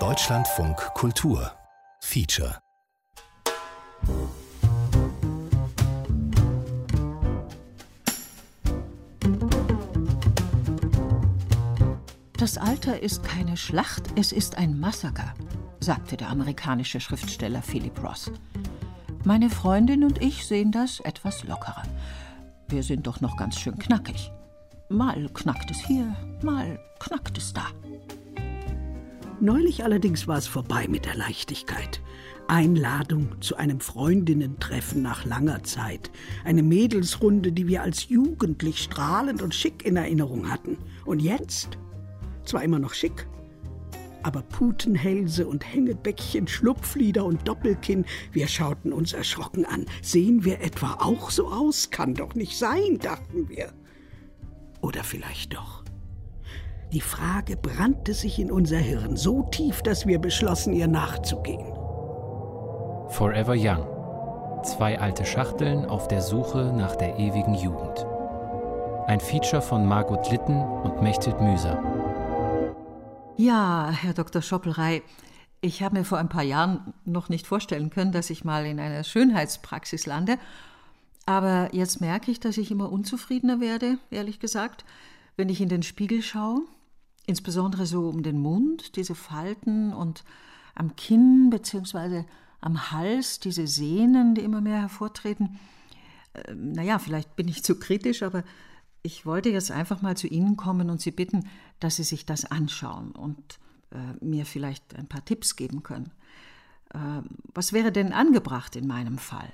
Deutschlandfunk Kultur Feature Das Alter ist keine Schlacht, es ist ein Massaker, sagte der amerikanische Schriftsteller Philip Ross. Meine Freundin und ich sehen das etwas lockerer. Wir sind doch noch ganz schön knackig. Mal knackt es hier, mal knackt es da. Neulich allerdings war es vorbei mit der Leichtigkeit. Einladung zu einem Freundinnentreffen nach langer Zeit. Eine Mädelsrunde, die wir als jugendlich strahlend und schick in Erinnerung hatten. Und jetzt? Zwar immer noch schick, aber Putenhälse und Hängebäckchen, Schlupflieder und Doppelkinn, wir schauten uns erschrocken an. Sehen wir etwa auch so aus? Kann doch nicht sein, dachten wir. Oder vielleicht doch. Die Frage brannte sich in unser Hirn so tief, dass wir beschlossen, ihr nachzugehen. Forever Young. Zwei alte Schachteln auf der Suche nach der ewigen Jugend. Ein Feature von Margot Litten und Mechthild Müser. Ja, Herr Dr. Schoppelrei, ich habe mir vor ein paar Jahren noch nicht vorstellen können, dass ich mal in einer Schönheitspraxis lande. Aber jetzt merke ich, dass ich immer unzufriedener werde, ehrlich gesagt, wenn ich in den Spiegel schaue. Insbesondere so um den Mund, diese Falten und am Kinn bzw. am Hals, diese Sehnen, die immer mehr hervortreten. Äh, naja, vielleicht bin ich zu kritisch, aber ich wollte jetzt einfach mal zu Ihnen kommen und Sie bitten, dass Sie sich das anschauen und äh, mir vielleicht ein paar Tipps geben können. Äh, was wäre denn angebracht in meinem Fall?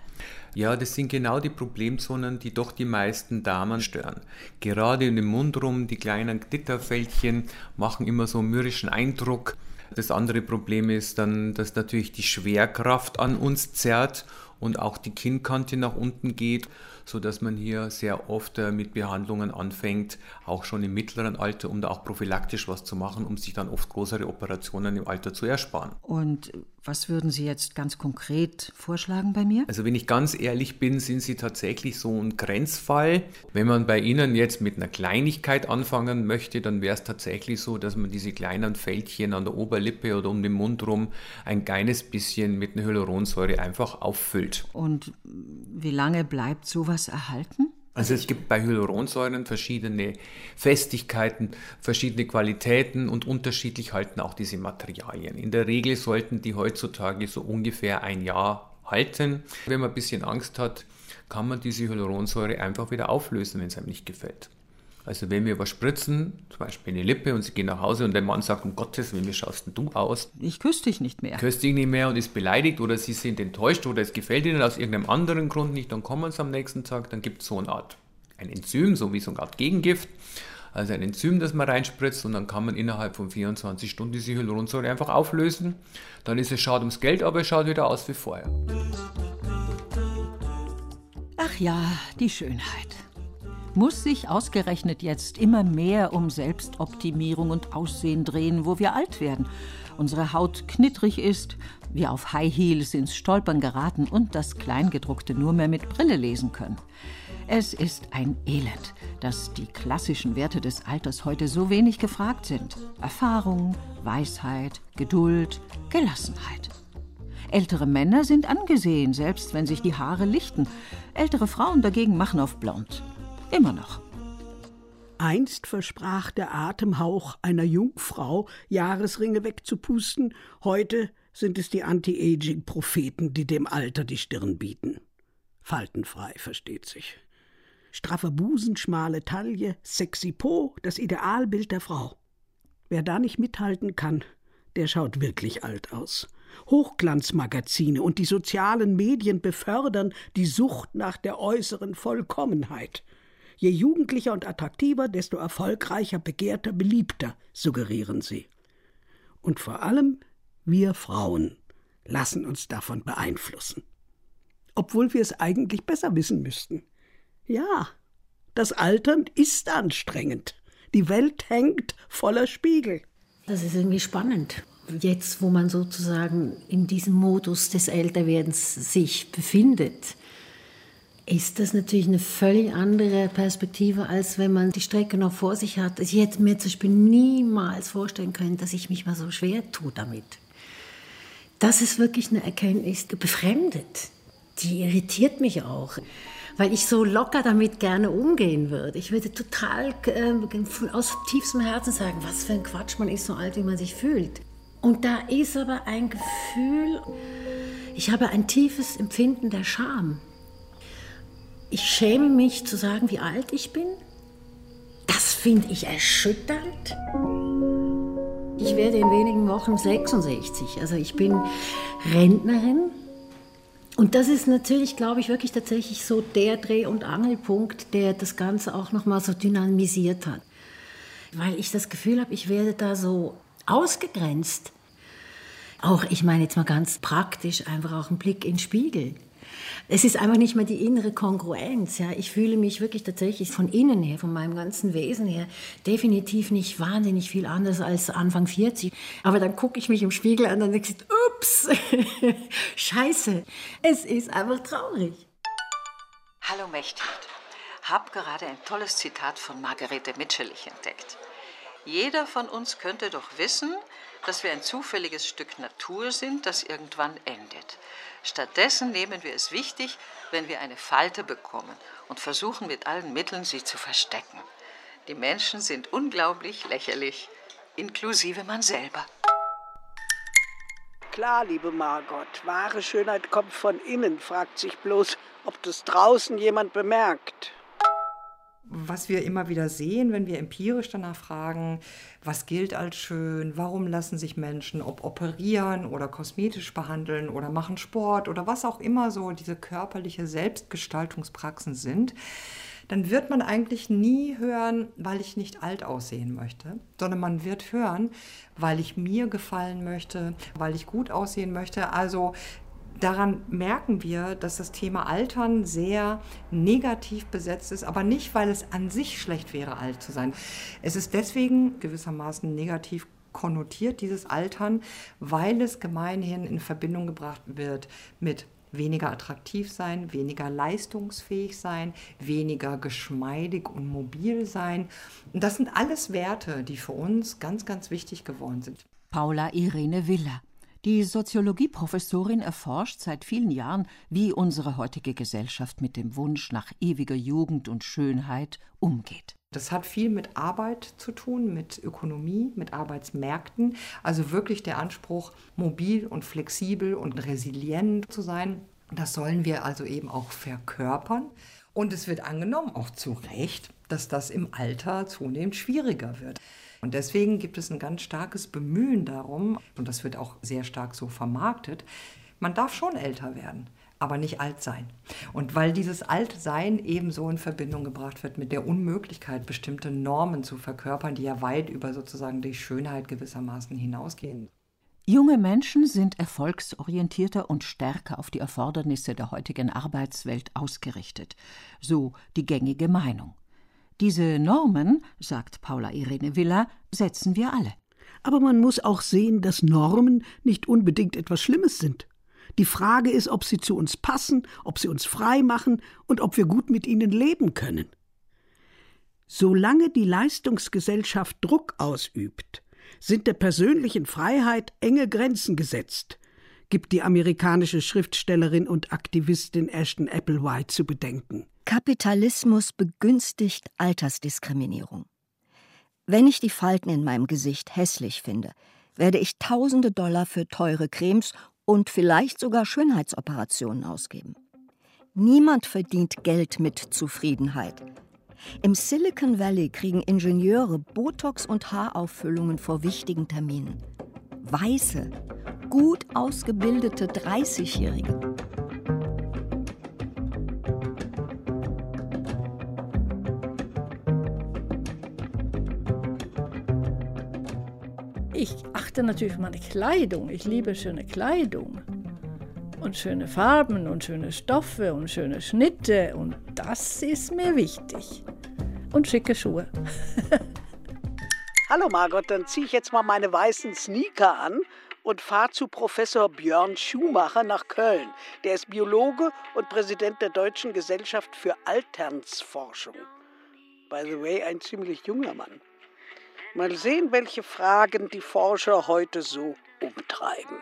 Ja, das sind genau die Problemzonen, die doch die meisten Damen stören. Gerade in dem Mund rum, die kleinen Glitterfältchen machen immer so einen mürrischen Eindruck. Das andere Problem ist dann, dass natürlich die Schwerkraft an uns zerrt und auch die Kinnkante nach unten geht so dass man hier sehr oft äh, mit Behandlungen anfängt, auch schon im mittleren Alter, um da auch prophylaktisch was zu machen, um sich dann oft größere Operationen im Alter zu ersparen. Und was würden Sie jetzt ganz konkret vorschlagen bei mir? Also wenn ich ganz ehrlich bin, sind Sie tatsächlich so ein Grenzfall. Wenn man bei Ihnen jetzt mit einer Kleinigkeit anfangen möchte, dann wäre es tatsächlich so, dass man diese kleinen Fältchen an der Oberlippe oder um den Mund rum ein kleines bisschen mit einer Hyaluronsäure einfach auffüllt. Und wie lange bleibt sowas was erhalten? Also es gibt bei Hyaluronsäuren verschiedene Festigkeiten, verschiedene Qualitäten und unterschiedlich halten auch diese Materialien. In der Regel sollten die heutzutage so ungefähr ein Jahr halten. Wenn man ein bisschen Angst hat, kann man diese Hyaluronsäure einfach wieder auflösen, wenn es einem nicht gefällt. Also wenn wir was spritzen, zum Beispiel in die Lippe und sie gehen nach Hause und der Mann sagt, um Gottes Willen, wie schaust denn du aus? Ich küsse dich nicht mehr. Küsst dich nicht mehr und ist beleidigt oder sie sind enttäuscht oder es gefällt ihnen aus irgendeinem anderen Grund nicht, dann kommen sie am nächsten Tag, dann gibt es so eine Art, ein Enzym, so wie so eine Art Gegengift, also ein Enzym, das man reinspritzt und dann kann man innerhalb von 24 Stunden diese Hyaluronsäure einfach auflösen. Dann ist es schade ums Geld, aber es schaut wieder aus wie vorher. Ach ja, die Schönheit muss sich ausgerechnet jetzt immer mehr um Selbstoptimierung und Aussehen drehen, wo wir alt werden, unsere Haut knittrig ist, wir auf High Heels ins Stolpern geraten und das Kleingedruckte nur mehr mit Brille lesen können. Es ist ein Elend, dass die klassischen Werte des Alters heute so wenig gefragt sind. Erfahrung, Weisheit, Geduld, Gelassenheit. Ältere Männer sind angesehen, selbst wenn sich die Haare lichten. Ältere Frauen dagegen machen auf blond. Immer noch. Einst versprach der Atemhauch einer Jungfrau, Jahresringe wegzupusten, heute sind es die Anti-Aging-Propheten, die dem Alter die Stirn bieten. Faltenfrei, versteht sich. Straffer Busen, schmale Taille, sexy Po, das Idealbild der Frau. Wer da nicht mithalten kann, der schaut wirklich alt aus. Hochglanzmagazine und die sozialen Medien befördern die Sucht nach der äußeren Vollkommenheit. Je jugendlicher und attraktiver, desto erfolgreicher, begehrter, beliebter, suggerieren sie. Und vor allem wir Frauen lassen uns davon beeinflussen. Obwohl wir es eigentlich besser wissen müssten. Ja, das Altern ist anstrengend. Die Welt hängt voller Spiegel. Das ist irgendwie spannend. Jetzt, wo man sozusagen in diesem Modus des Älterwerdens sich befindet, ist das natürlich eine völlig andere Perspektive, als wenn man die Strecke noch vor sich hat. Ich hätte mir zum Beispiel niemals vorstellen können, dass ich mich mal so schwer tue damit. Das ist wirklich eine Erkenntnis, die befremdet. Die irritiert mich auch, weil ich so locker damit gerne umgehen würde. Ich würde total äh, aus tiefstem Herzen sagen, was für ein Quatsch, man ist so alt, wie man sich fühlt. Und da ist aber ein Gefühl, ich habe ein tiefes Empfinden der Scham. Ich schäme mich zu sagen, wie alt ich bin. Das finde ich erschütternd. Ich werde in wenigen Wochen 66. Also ich bin Rentnerin. Und das ist natürlich, glaube ich, wirklich tatsächlich so der Dreh- und Angelpunkt, der das Ganze auch nochmal so dynamisiert hat. Weil ich das Gefühl habe, ich werde da so ausgegrenzt. Auch, ich meine jetzt mal ganz praktisch, einfach auch ein Blick in den Spiegel. Es ist einfach nicht mehr die innere Kongruenz. Ja. Ich fühle mich wirklich tatsächlich von innen her, von meinem ganzen Wesen her, definitiv nicht wahnsinnig viel anders als Anfang 40. Aber dann gucke ich mich im Spiegel an und denke, ups, scheiße, es ist einfach traurig. Hallo Mechthild. Hab gerade ein tolles Zitat von Margarete Mitscherlich entdeckt. Jeder von uns könnte doch wissen, dass wir ein zufälliges Stück Natur sind, das irgendwann endet. Stattdessen nehmen wir es wichtig, wenn wir eine Falte bekommen und versuchen mit allen Mitteln, sie zu verstecken. Die Menschen sind unglaublich lächerlich, inklusive man selber. Klar, liebe Margot, wahre Schönheit kommt von innen, fragt sich bloß, ob das draußen jemand bemerkt was wir immer wieder sehen, wenn wir empirisch danach fragen, was gilt als schön, warum lassen sich Menschen, ob operieren oder kosmetisch behandeln oder machen Sport oder was auch immer so diese körperliche Selbstgestaltungspraxen sind, dann wird man eigentlich nie hören, weil ich nicht alt aussehen möchte, sondern man wird hören, weil ich mir gefallen möchte, weil ich gut aussehen möchte. Also daran merken wir, dass das Thema Altern sehr negativ besetzt ist, aber nicht, weil es an sich schlecht wäre, alt zu sein. Es ist deswegen gewissermaßen negativ konnotiert, dieses Altern, weil es gemeinhin in Verbindung gebracht wird mit weniger attraktiv sein, weniger leistungsfähig sein, weniger geschmeidig und mobil sein. Und das sind alles Werte, die für uns ganz, ganz wichtig geworden sind. Paula Irene Willer die Soziologieprofessorin erforscht seit vielen Jahren, wie unsere heutige Gesellschaft mit dem Wunsch nach ewiger Jugend und Schönheit umgeht. Das hat viel mit Arbeit zu tun, mit Ökonomie, mit Arbeitsmärkten. Also wirklich der Anspruch, mobil und flexibel und resilient zu sein. Das sollen wir also eben auch verkörpern. Und es wird angenommen, auch zu Recht, dass das im Alter zunehmend schwieriger wird. Und deswegen gibt es ein ganz starkes Bemühen darum, und das wird auch sehr stark so vermarktet, man darf schon älter werden, aber nicht alt sein. Und weil dieses Altsein ebenso in Verbindung gebracht wird mit der Unmöglichkeit, bestimmte Normen zu verkörpern, die ja weit über sozusagen die Schönheit gewissermaßen hinausgehen. Junge Menschen sind erfolgsorientierter und stärker auf die Erfordernisse der heutigen Arbeitswelt ausgerichtet, so die gängige Meinung. Diese Normen, sagt Paula Irene Villa, setzen wir alle. Aber man muss auch sehen, dass Normen nicht unbedingt etwas Schlimmes sind. Die Frage ist, ob sie zu uns passen, ob sie uns frei machen und ob wir gut mit ihnen leben können. Solange die Leistungsgesellschaft Druck ausübt, sind der persönlichen Freiheit enge Grenzen gesetzt, gibt die amerikanische Schriftstellerin und Aktivistin Ashton Applewhite zu bedenken. Kapitalismus begünstigt Altersdiskriminierung. Wenn ich die Falten in meinem Gesicht hässlich finde, werde ich tausende Dollar für teure Cremes und vielleicht sogar Schönheitsoperationen ausgeben. Niemand verdient Geld mit Zufriedenheit. Im Silicon Valley kriegen Ingenieure Botox und Haarauffüllungen vor wichtigen Terminen. Weiße, gut ausgebildete 30-Jährige. Ich achte natürlich auf meine Kleidung. Ich liebe schöne Kleidung und schöne Farben und schöne Stoffe und schöne Schnitte und das ist mir wichtig. Und schicke Schuhe. Hallo Margot, dann ziehe ich jetzt mal meine weißen Sneaker an und fahrt zu Professor Björn Schumacher nach Köln. Der ist Biologe und Präsident der Deutschen Gesellschaft für Alternsforschung. By the way, ein ziemlich junger Mann. Mal sehen, welche Fragen die Forscher heute so umtreiben.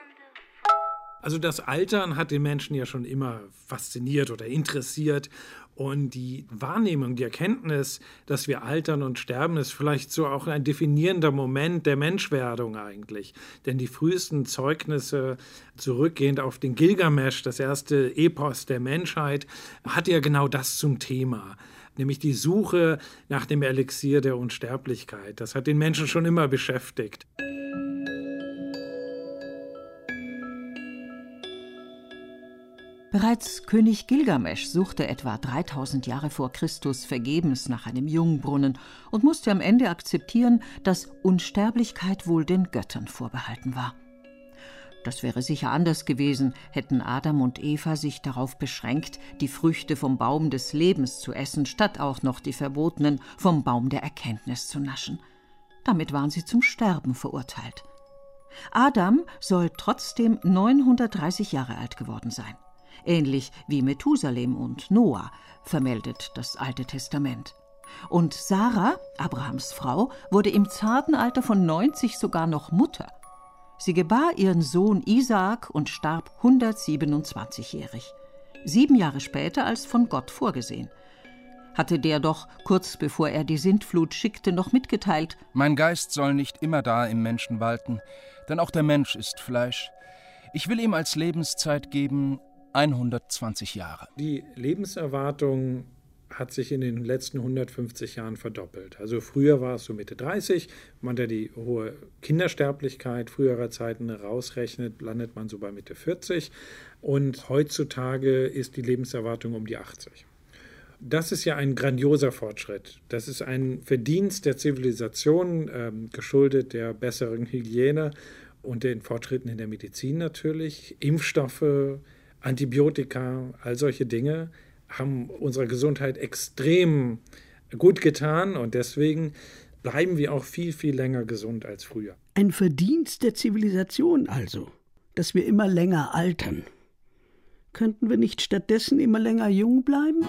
Also das Altern hat den Menschen ja schon immer fasziniert oder interessiert. Und die Wahrnehmung, die Erkenntnis, dass wir altern und sterben, ist vielleicht so auch ein definierender Moment der Menschwerdung eigentlich. Denn die frühesten Zeugnisse, zurückgehend auf den Gilgamesch, das erste Epos der Menschheit, hat ja genau das zum Thema nämlich die Suche nach dem Elixier der Unsterblichkeit. Das hat den Menschen schon immer beschäftigt. Bereits König Gilgamesch suchte etwa 3000 Jahre vor Christus vergebens nach einem Jungbrunnen und musste am Ende akzeptieren, dass Unsterblichkeit wohl den Göttern vorbehalten war. Das wäre sicher anders gewesen, hätten Adam und Eva sich darauf beschränkt, die Früchte vom Baum des Lebens zu essen, statt auch noch die verbotenen vom Baum der Erkenntnis zu naschen. Damit waren sie zum Sterben verurteilt. Adam soll trotzdem 930 Jahre alt geworden sein ähnlich wie Methusalem und Noah, vermeldet das Alte Testament. Und Sarah, Abrahams Frau, wurde im zarten Alter von 90 sogar noch Mutter. Sie gebar ihren Sohn Isaak und starb 127-jährig. Sieben Jahre später als von Gott vorgesehen. Hatte der doch, kurz bevor er die Sintflut schickte, noch mitgeteilt: Mein Geist soll nicht immer da im Menschen walten, denn auch der Mensch ist Fleisch. Ich will ihm als Lebenszeit geben 120 Jahre. Die Lebenserwartung hat sich in den letzten 150 Jahren verdoppelt. Also früher war es so Mitte 30, wenn man da die hohe Kindersterblichkeit früherer Zeiten rausrechnet, landet man so bei Mitte 40 und heutzutage ist die Lebenserwartung um die 80. Das ist ja ein grandioser Fortschritt. Das ist ein Verdienst der Zivilisation, äh, geschuldet der besseren Hygiene und den Fortschritten in der Medizin natürlich. Impfstoffe, Antibiotika, all solche Dinge haben unserer Gesundheit extrem gut getan und deswegen bleiben wir auch viel, viel länger gesund als früher. Ein Verdienst der Zivilisation also, dass wir immer länger altern. Könnten wir nicht stattdessen immer länger jung bleiben?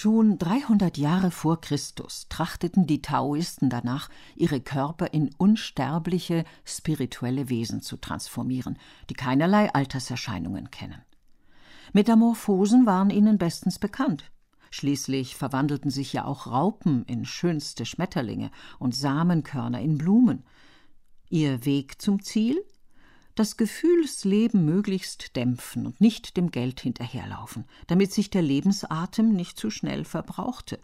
Schon 300 Jahre vor Christus trachteten die Taoisten danach, ihre Körper in unsterbliche, spirituelle Wesen zu transformieren, die keinerlei Alterserscheinungen kennen. Metamorphosen waren ihnen bestens bekannt. Schließlich verwandelten sich ja auch Raupen in schönste Schmetterlinge und Samenkörner in Blumen. Ihr Weg zum Ziel? Das Gefühlsleben möglichst dämpfen und nicht dem Geld hinterherlaufen, damit sich der Lebensatem nicht zu schnell verbrauchte.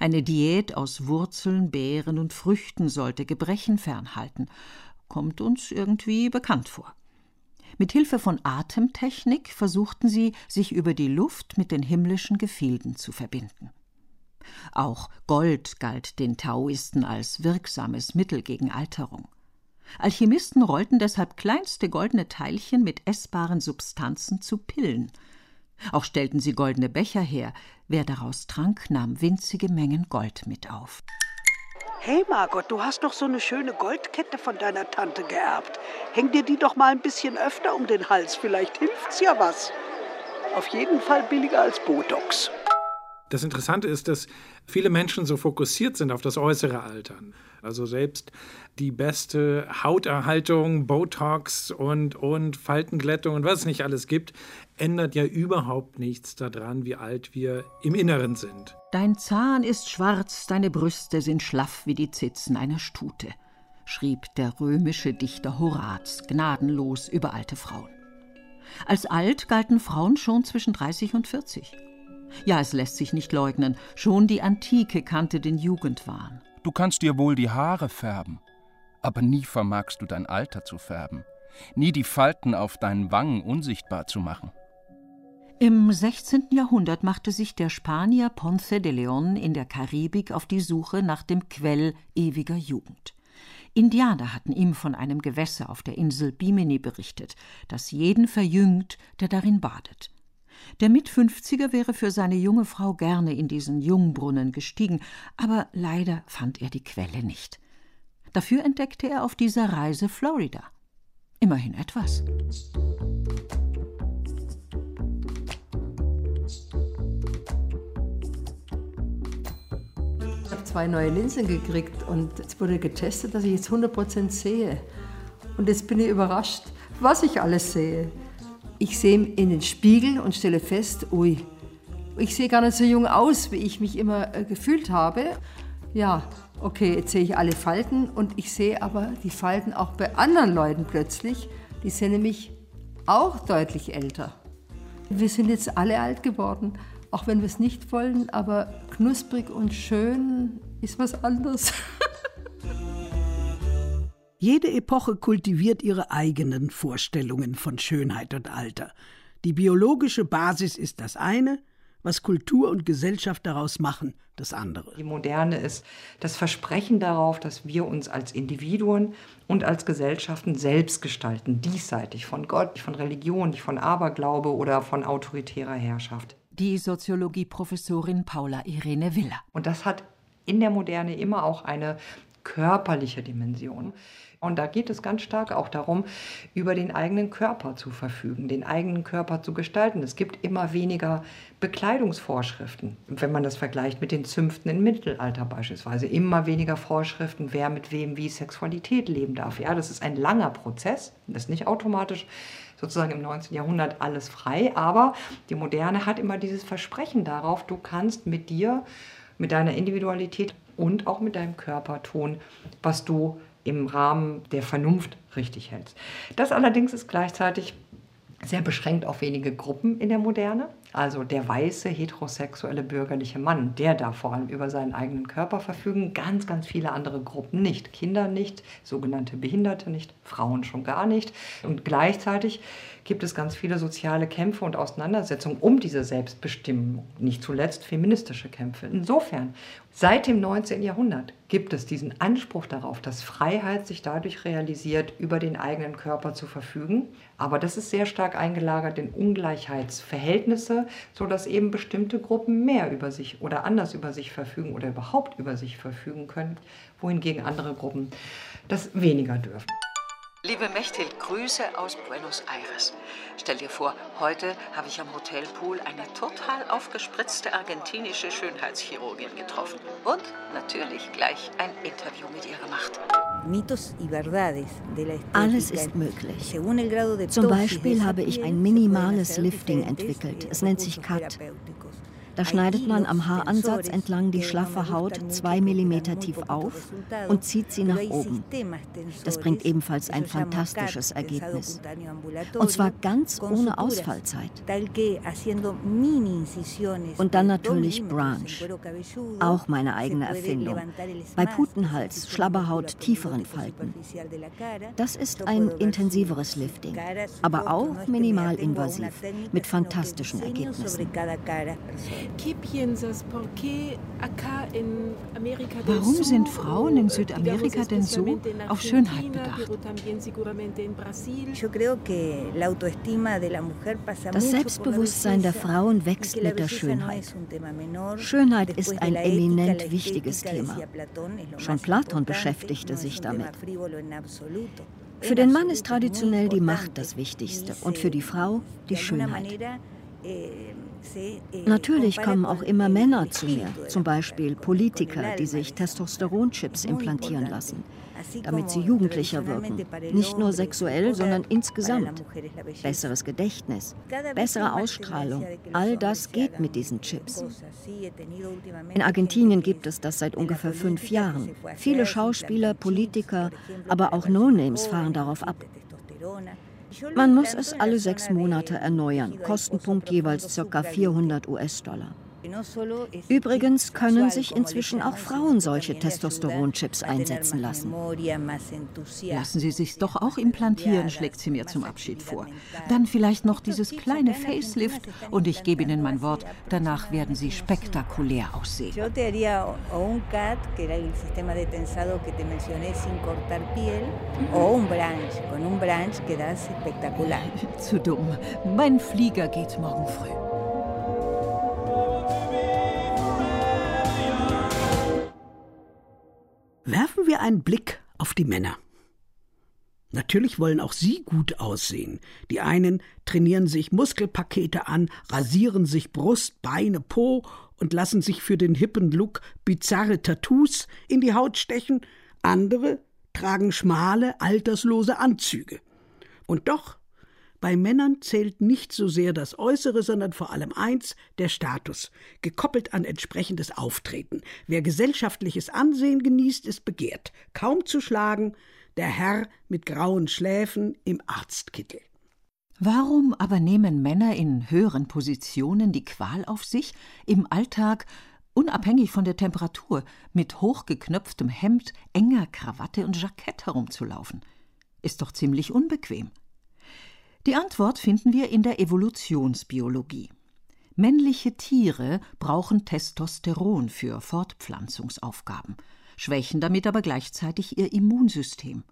Eine Diät aus Wurzeln, Beeren und Früchten sollte Gebrechen fernhalten, kommt uns irgendwie bekannt vor. Mit Hilfe von Atemtechnik versuchten sie, sich über die Luft mit den himmlischen Gefilden zu verbinden. Auch Gold galt den Taoisten als wirksames Mittel gegen Alterung. Alchemisten rollten deshalb kleinste goldene Teilchen mit essbaren Substanzen zu Pillen. Auch stellten sie goldene Becher her. Wer daraus trank, nahm winzige Mengen Gold mit auf. Hey Margot, du hast doch so eine schöne Goldkette von deiner Tante geerbt. Häng dir die doch mal ein bisschen öfter um den Hals, vielleicht hilft's ja was. Auf jeden Fall billiger als Botox. Das Interessante ist, dass viele Menschen so fokussiert sind auf das äußere Altern. Also selbst die beste Hauterhaltung, Botox und, und Faltenglättung und was es nicht alles gibt, ändert ja überhaupt nichts daran, wie alt wir im Inneren sind. Dein Zahn ist schwarz, deine Brüste sind schlaff wie die Zitzen einer Stute, schrieb der römische Dichter Horaz gnadenlos über alte Frauen. Als alt galten Frauen schon zwischen 30 und 40. Ja, es lässt sich nicht leugnen, schon die Antike kannte den Jugendwahn. Du kannst dir wohl die Haare färben, aber nie vermagst du dein Alter zu färben, nie die Falten auf deinen Wangen unsichtbar zu machen. Im 16. Jahrhundert machte sich der Spanier Ponce de León in der Karibik auf die Suche nach dem Quell ewiger Jugend. Indianer hatten ihm von einem Gewässer auf der Insel Bimini berichtet, das jeden verjüngt, der darin badet. Der Mitfünfziger wäre für seine junge Frau gerne in diesen Jungbrunnen gestiegen, aber leider fand er die Quelle nicht. Dafür entdeckte er auf dieser Reise Florida. Immerhin etwas. Ich habe zwei neue Linsen gekriegt und es wurde getestet, dass ich jetzt 100% sehe. Und jetzt bin ich überrascht, was ich alles sehe. Ich sehe in den Spiegel und stelle fest, ui, ich sehe gar nicht so jung aus, wie ich mich immer äh, gefühlt habe. Ja, okay, jetzt sehe ich alle Falten und ich sehe aber die Falten auch bei anderen Leuten plötzlich. Die sind nämlich auch deutlich älter. Wir sind jetzt alle alt geworden, auch wenn wir es nicht wollen, aber knusprig und schön ist was anderes. Jede Epoche kultiviert ihre eigenen Vorstellungen von Schönheit und Alter. Die biologische Basis ist das eine, was Kultur und Gesellschaft daraus machen, das andere. Die Moderne ist das Versprechen darauf, dass wir uns als Individuen und als Gesellschaften selbst gestalten, diesseitig von Gott, von Religion, nicht von Aberglaube oder von autoritärer Herrschaft. Die Soziologieprofessorin Paula Irene Willer. Und das hat in der Moderne immer auch eine körperliche Dimension. Und da geht es ganz stark auch darum, über den eigenen Körper zu verfügen, den eigenen Körper zu gestalten. Es gibt immer weniger Bekleidungsvorschriften, wenn man das vergleicht mit den Zünften im Mittelalter beispielsweise. Immer weniger Vorschriften, wer mit wem wie Sexualität leben darf. Ja, das ist ein langer Prozess, das ist nicht automatisch sozusagen im 19. Jahrhundert alles frei, aber die Moderne hat immer dieses Versprechen darauf, du kannst mit dir, mit deiner Individualität und auch mit deinem Körper tun, was du im Rahmen der Vernunft richtig hältst. Das allerdings ist gleichzeitig sehr beschränkt auf wenige Gruppen in der Moderne. Also der weiße, heterosexuelle, bürgerliche Mann, der darf vor allem über seinen eigenen Körper verfügen. Ganz, ganz viele andere Gruppen nicht. Kinder nicht, sogenannte Behinderte nicht, Frauen schon gar nicht. Und gleichzeitig gibt es ganz viele soziale Kämpfe und Auseinandersetzungen um diese Selbstbestimmung. Nicht zuletzt feministische Kämpfe. Insofern, seit dem 19. Jahrhundert gibt es diesen Anspruch darauf, dass Freiheit sich dadurch realisiert, über den eigenen Körper zu verfügen. Aber das ist sehr stark eingelagert in Ungleichheitsverhältnisse, sodass eben bestimmte Gruppen mehr über sich oder anders über sich verfügen oder überhaupt über sich verfügen können, wohingegen andere Gruppen das weniger dürfen. Liebe Mechthild, Grüße aus Buenos Aires. Stell dir vor, heute habe ich am Hotelpool eine total aufgespritzte argentinische Schönheitschirurgin getroffen. Und natürlich gleich ein Interview mit ihr gemacht. Alles ist möglich. Zum Beispiel habe ich ein minimales Lifting entwickelt. Es nennt sich CUT. Da schneidet man am Haaransatz entlang die schlaffe Haut zwei Millimeter tief auf und zieht sie nach oben. Das bringt ebenfalls ein fantastisches Ergebnis. Und zwar ganz ohne Ausfallzeit. Und dann natürlich Branch. Auch meine eigene Erfindung. Bei Putenhals, Schlabberhaut, tieferen Falten. Das ist ein intensiveres Lifting, aber auch minimalinvasiv, mit fantastischen Ergebnissen. Warum sind Frauen in Südamerika denn so auf Schönheit bedacht? Das Selbstbewusstsein der Frauen wächst mit der Schönheit. Schönheit ist ein eminent wichtiges Thema. Schon Platon beschäftigte sich damit. Für den Mann ist traditionell die Macht das Wichtigste und für die Frau die Schönheit. Natürlich kommen auch immer Männer zu mir, zum Beispiel Politiker, die sich Testosteronchips implantieren lassen, damit sie jugendlicher wirken. Nicht nur sexuell, sondern insgesamt. Besseres Gedächtnis, bessere Ausstrahlung, all das geht mit diesen Chips. In Argentinien gibt es das seit ungefähr fünf Jahren. Viele Schauspieler, Politiker, aber auch No-Names fahren darauf ab. Man muss es alle sechs Monate erneuern, Kostenpunkt jeweils ca. 400 US-Dollar. Übrigens können sich inzwischen auch Frauen solche Testosteronchips einsetzen lassen. Lassen Sie sich doch auch implantieren, schlägt sie mir zum Abschied vor. Dann vielleicht noch dieses kleine Facelift und ich gebe Ihnen mein Wort, danach werden Sie spektakulär aussehen. Zu dumm. Mein Flieger geht morgen früh. Werfen wir einen Blick auf die Männer. Natürlich wollen auch sie gut aussehen. Die einen trainieren sich Muskelpakete an, rasieren sich Brust, Beine, Po und lassen sich für den hippen Look bizarre Tattoos in die Haut stechen, andere tragen schmale, alterslose Anzüge. Und doch bei Männern zählt nicht so sehr das Äußere, sondern vor allem eins, der Status, gekoppelt an entsprechendes Auftreten. Wer gesellschaftliches Ansehen genießt, ist begehrt, kaum zu schlagen, der Herr mit grauen Schläfen im Arztkittel. Warum aber nehmen Männer in höheren Positionen die Qual auf sich, im Alltag, unabhängig von der Temperatur, mit hochgeknöpftem Hemd, enger Krawatte und Jackett herumzulaufen? Ist doch ziemlich unbequem. Die Antwort finden wir in der Evolutionsbiologie. Männliche Tiere brauchen Testosteron für Fortpflanzungsaufgaben, schwächen damit aber gleichzeitig ihr Immunsystem.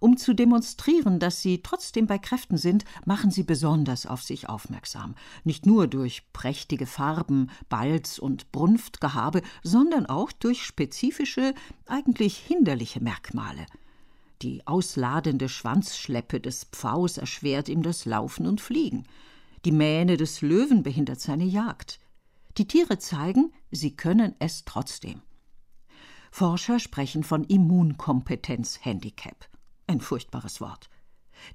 Um zu demonstrieren, dass sie trotzdem bei Kräften sind, machen sie besonders auf sich aufmerksam, nicht nur durch prächtige Farben, Balz und Brunftgehabe, sondern auch durch spezifische, eigentlich hinderliche Merkmale – die ausladende Schwanzschleppe des Pfaus erschwert ihm das Laufen und Fliegen. Die Mähne des Löwen behindert seine Jagd. Die Tiere zeigen, sie können es trotzdem. Forscher sprechen von Immunkompetenz-Handicap. Ein furchtbares Wort.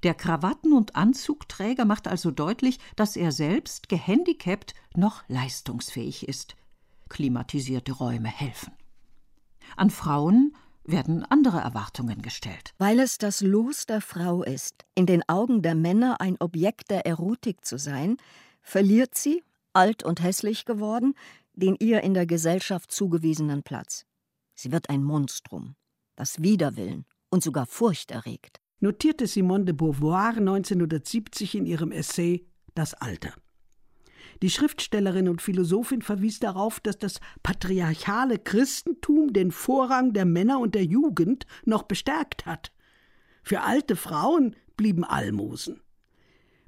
Der Krawatten- und Anzugträger macht also deutlich, dass er selbst gehandicapt noch leistungsfähig ist. Klimatisierte Räume helfen. An Frauen werden andere Erwartungen gestellt. Weil es das Los der Frau ist, in den Augen der Männer ein Objekt der Erotik zu sein, verliert sie, alt und hässlich geworden, den ihr in der Gesellschaft zugewiesenen Platz. Sie wird ein Monstrum, das Widerwillen und sogar Furcht erregt. Notierte Simone de Beauvoir 1970 in ihrem Essay Das Alter. Die Schriftstellerin und Philosophin verwies darauf, dass das patriarchale Christentum den Vorrang der Männer und der Jugend noch bestärkt hat. Für alte Frauen blieben Almosen.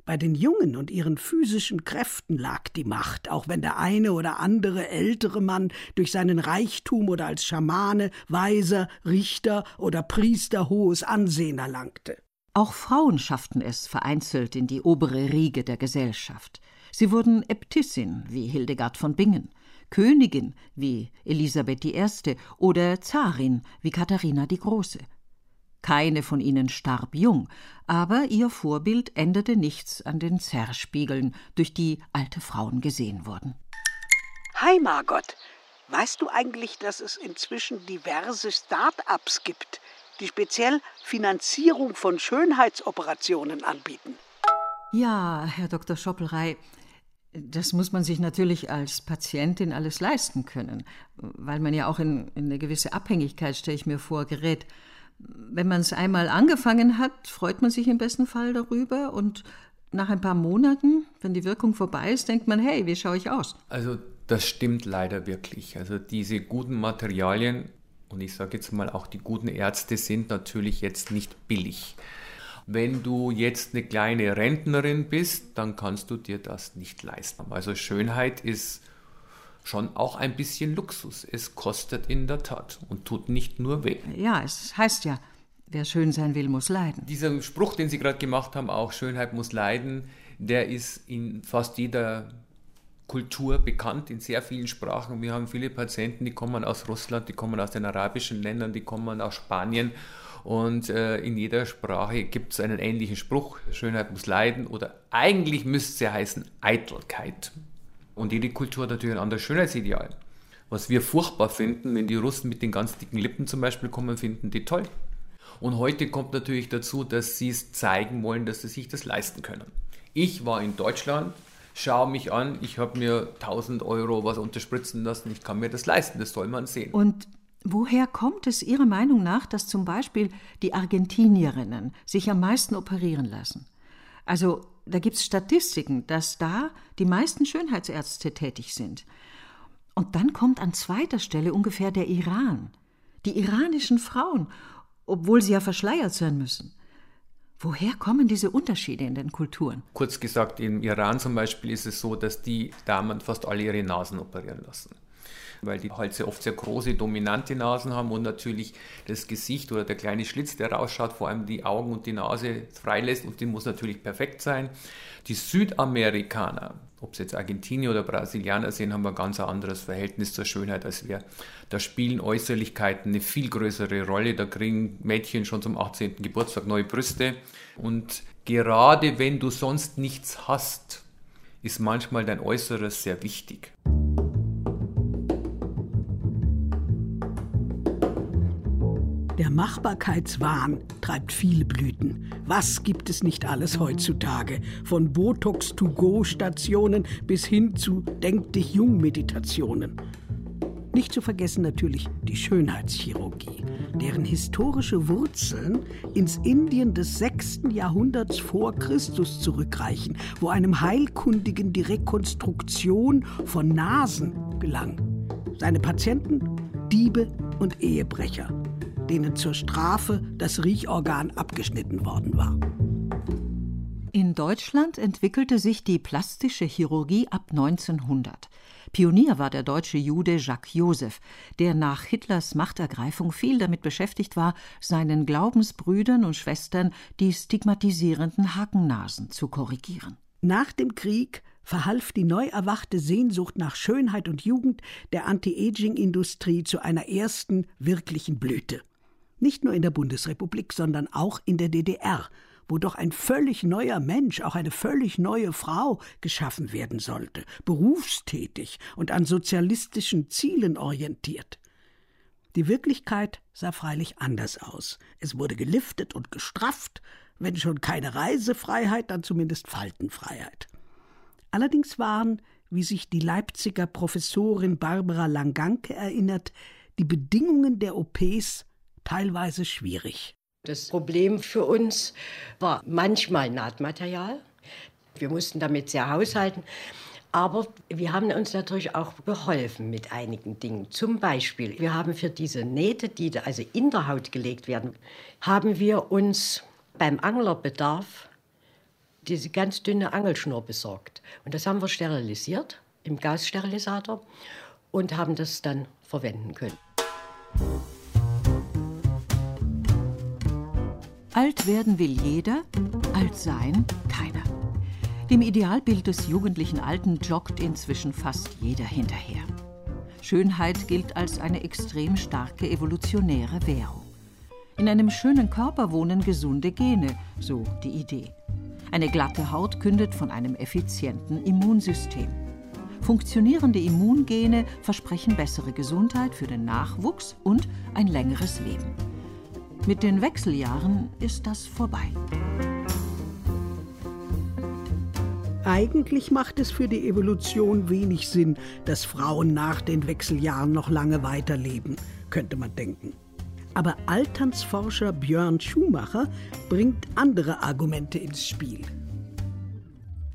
Bei den Jungen und ihren physischen Kräften lag die Macht, auch wenn der eine oder andere ältere Mann durch seinen Reichtum oder als Schamane, Weiser, Richter oder Priester hohes Ansehen erlangte. Auch Frauen schafften es vereinzelt in die obere Riege der Gesellschaft. Sie wurden Äbtissin wie Hildegard von Bingen, Königin wie Elisabeth I. oder Zarin wie Katharina die Große. Keine von ihnen starb jung, aber ihr Vorbild änderte nichts an den Zerrspiegeln, durch die alte Frauen gesehen wurden. Hi Margot, weißt du eigentlich, dass es inzwischen diverse Start-ups gibt, die speziell Finanzierung von Schönheitsoperationen anbieten? Ja, Herr Dr. Schoppelrei, das muss man sich natürlich als Patientin alles leisten können, weil man ja auch in, in eine gewisse Abhängigkeit, stelle ich mir vor, gerät. Wenn man es einmal angefangen hat, freut man sich im besten Fall darüber und nach ein paar Monaten, wenn die Wirkung vorbei ist, denkt man, hey, wie schaue ich aus? Also das stimmt leider wirklich. Also diese guten Materialien und ich sage jetzt mal auch die guten Ärzte sind natürlich jetzt nicht billig. Wenn du jetzt eine kleine Rentnerin bist, dann kannst du dir das nicht leisten. Also Schönheit ist schon auch ein bisschen Luxus. Es kostet in der Tat und tut nicht nur weh. Ja, es heißt ja, wer schön sein will, muss leiden. Dieser Spruch, den Sie gerade gemacht haben, auch Schönheit muss leiden, der ist in fast jeder Kultur bekannt, in sehr vielen Sprachen. Wir haben viele Patienten, die kommen aus Russland, die kommen aus den arabischen Ländern, die kommen aus Spanien und äh, in jeder Sprache gibt es einen ähnlichen Spruch, Schönheit muss leiden oder eigentlich müsste ja heißen Eitelkeit. Und jede Kultur hat natürlich ein anderes Schönheitsideal. Was wir furchtbar finden, wenn die Russen mit den ganz dicken Lippen zum Beispiel kommen, finden die toll. Und heute kommt natürlich dazu, dass sie es zeigen wollen, dass sie sich das leisten können. Ich war in Deutschland schau mich an, ich habe mir 1000 Euro was unterspritzen lassen, ich kann mir das leisten, das soll man sehen. Und woher kommt es Ihrer Meinung nach, dass zum Beispiel die Argentinierinnen sich am meisten operieren lassen? Also da gibt es Statistiken, dass da die meisten Schönheitsärzte tätig sind. Und dann kommt an zweiter Stelle ungefähr der Iran. Die iranischen Frauen, obwohl sie ja verschleiert sein müssen. Woher kommen diese Unterschiede in den Kulturen? Kurz gesagt, im Iran zum Beispiel ist es so, dass die Damen fast alle ihre Nasen operieren lassen. Weil die halt sehr oft sehr große, dominante Nasen haben und natürlich das Gesicht oder der kleine Schlitz, der rausschaut, vor allem die Augen und die Nase freilässt und die muss natürlich perfekt sein. Die Südamerikaner, ob es jetzt Argentinier oder Brasilianer sind, haben ein ganz anderes Verhältnis zur Schönheit als wir. Da spielen Äußerlichkeiten eine viel größere Rolle. Da kriegen Mädchen schon zum 18. Geburtstag neue Brüste. Und gerade wenn du sonst nichts hast, ist manchmal dein Äußeres sehr wichtig. Der Machbarkeitswahn treibt viele Blüten. Was gibt es nicht alles heutzutage? Von Botox-to-Go-Stationen bis hin zu Denk dich jung-Meditationen. Nicht zu vergessen natürlich die Schönheitschirurgie, deren historische Wurzeln ins Indien des 6. Jahrhunderts vor Christus zurückreichen, wo einem Heilkundigen die Rekonstruktion von Nasen gelang. Seine Patienten Diebe und Ehebrecher denen zur Strafe das Riechorgan abgeschnitten worden war. In Deutschland entwickelte sich die plastische Chirurgie ab 1900. Pionier war der deutsche Jude Jacques Joseph, der nach Hitlers Machtergreifung viel damit beschäftigt war, seinen Glaubensbrüdern und Schwestern die stigmatisierenden Hakennasen zu korrigieren. Nach dem Krieg verhalf die neu erwachte Sehnsucht nach Schönheit und Jugend der Anti-Aging-Industrie zu einer ersten wirklichen Blüte. Nicht nur in der Bundesrepublik, sondern auch in der DDR, wo doch ein völlig neuer Mensch, auch eine völlig neue Frau geschaffen werden sollte, berufstätig und an sozialistischen Zielen orientiert. Die Wirklichkeit sah freilich anders aus. Es wurde geliftet und gestrafft, wenn schon keine Reisefreiheit, dann zumindest Faltenfreiheit. Allerdings waren, wie sich die Leipziger Professorin Barbara Langanke erinnert, die Bedingungen der OPs teilweise schwierig. Das Problem für uns war manchmal Nahtmaterial. Wir mussten damit sehr haushalten. Aber wir haben uns natürlich auch geholfen mit einigen Dingen. Zum Beispiel, wir haben für diese Nähte, die also in der Haut gelegt werden, haben wir uns beim Anglerbedarf diese ganz dünne Angelschnur besorgt. Und das haben wir sterilisiert im Gassterilisator und haben das dann verwenden können. Alt werden will jeder, alt sein keiner. Dem Idealbild des jugendlichen Alten joggt inzwischen fast jeder hinterher. Schönheit gilt als eine extrem starke evolutionäre Währung. In einem schönen Körper wohnen gesunde Gene, so die Idee. Eine glatte Haut kündet von einem effizienten Immunsystem. Funktionierende Immungene versprechen bessere Gesundheit für den Nachwuchs und ein längeres Leben. Mit den Wechseljahren ist das vorbei. Eigentlich macht es für die Evolution wenig Sinn, dass Frauen nach den Wechseljahren noch lange weiterleben, könnte man denken. Aber Alternsforscher Björn Schumacher bringt andere Argumente ins Spiel.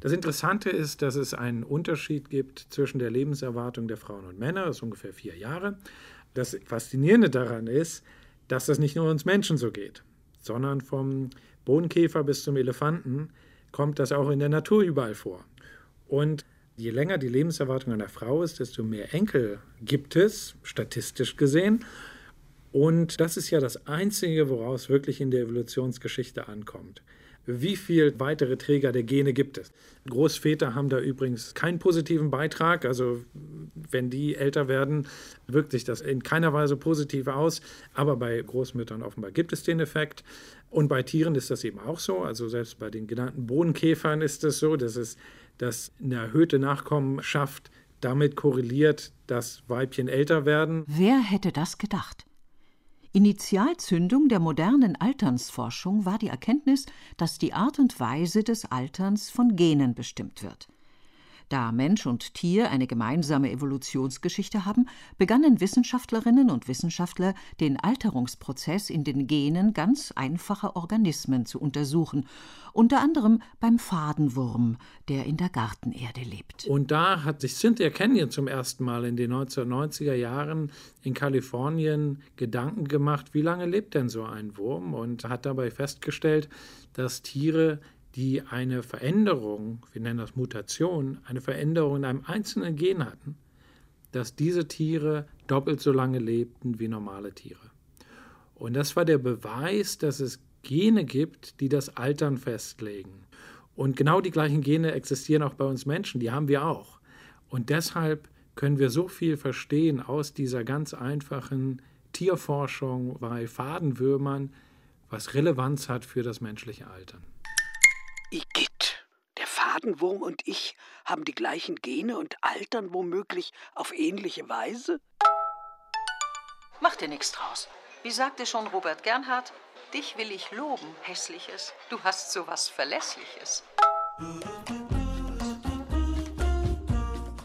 Das Interessante ist, dass es einen Unterschied gibt zwischen der Lebenserwartung der Frauen und Männer, das ist ungefähr vier Jahre. Das Faszinierende daran ist, dass das nicht nur uns Menschen so geht, sondern vom Bodenkäfer bis zum Elefanten kommt das auch in der Natur überall vor. Und je länger die Lebenserwartung einer Frau ist, desto mehr Enkel gibt es, statistisch gesehen. Und das ist ja das Einzige, woraus wirklich in der Evolutionsgeschichte ankommt. Wie viele weitere Träger der Gene gibt es? Großväter haben da übrigens keinen positiven Beitrag. Also wenn die älter werden, wirkt sich das in keiner Weise positiv aus. Aber bei Großmüttern offenbar gibt es den Effekt. Und bei Tieren ist das eben auch so. Also selbst bei den genannten Bodenkäfern ist es so, dass es dass eine erhöhte Nachkommenschaft damit korreliert, dass Weibchen älter werden. Wer hätte das gedacht? Initialzündung der modernen Alternsforschung war die Erkenntnis, dass die Art und Weise des Alterns von Genen bestimmt wird. Da Mensch und Tier eine gemeinsame Evolutionsgeschichte haben, begannen Wissenschaftlerinnen und Wissenschaftler, den Alterungsprozess in den Genen ganz einfacher Organismen zu untersuchen, unter anderem beim Fadenwurm, der in der Gartenerde lebt. Und da hat sich Cynthia Kenyon zum ersten Mal in den 1990er Jahren in Kalifornien Gedanken gemacht, wie lange lebt denn so ein Wurm und hat dabei festgestellt, dass Tiere die eine Veränderung, wir nennen das Mutation, eine Veränderung in einem einzelnen Gen hatten, dass diese Tiere doppelt so lange lebten wie normale Tiere. Und das war der Beweis, dass es Gene gibt, die das Altern festlegen. Und genau die gleichen Gene existieren auch bei uns Menschen, die haben wir auch. Und deshalb können wir so viel verstehen aus dieser ganz einfachen Tierforschung bei Fadenwürmern, was Relevanz hat für das menschliche Altern. Igitt, der Fadenwurm und ich haben die gleichen Gene und altern womöglich auf ähnliche Weise? Mach dir nichts draus. Wie sagte schon Robert Gernhardt, dich will ich loben, hässliches. Du hast so was Verlässliches.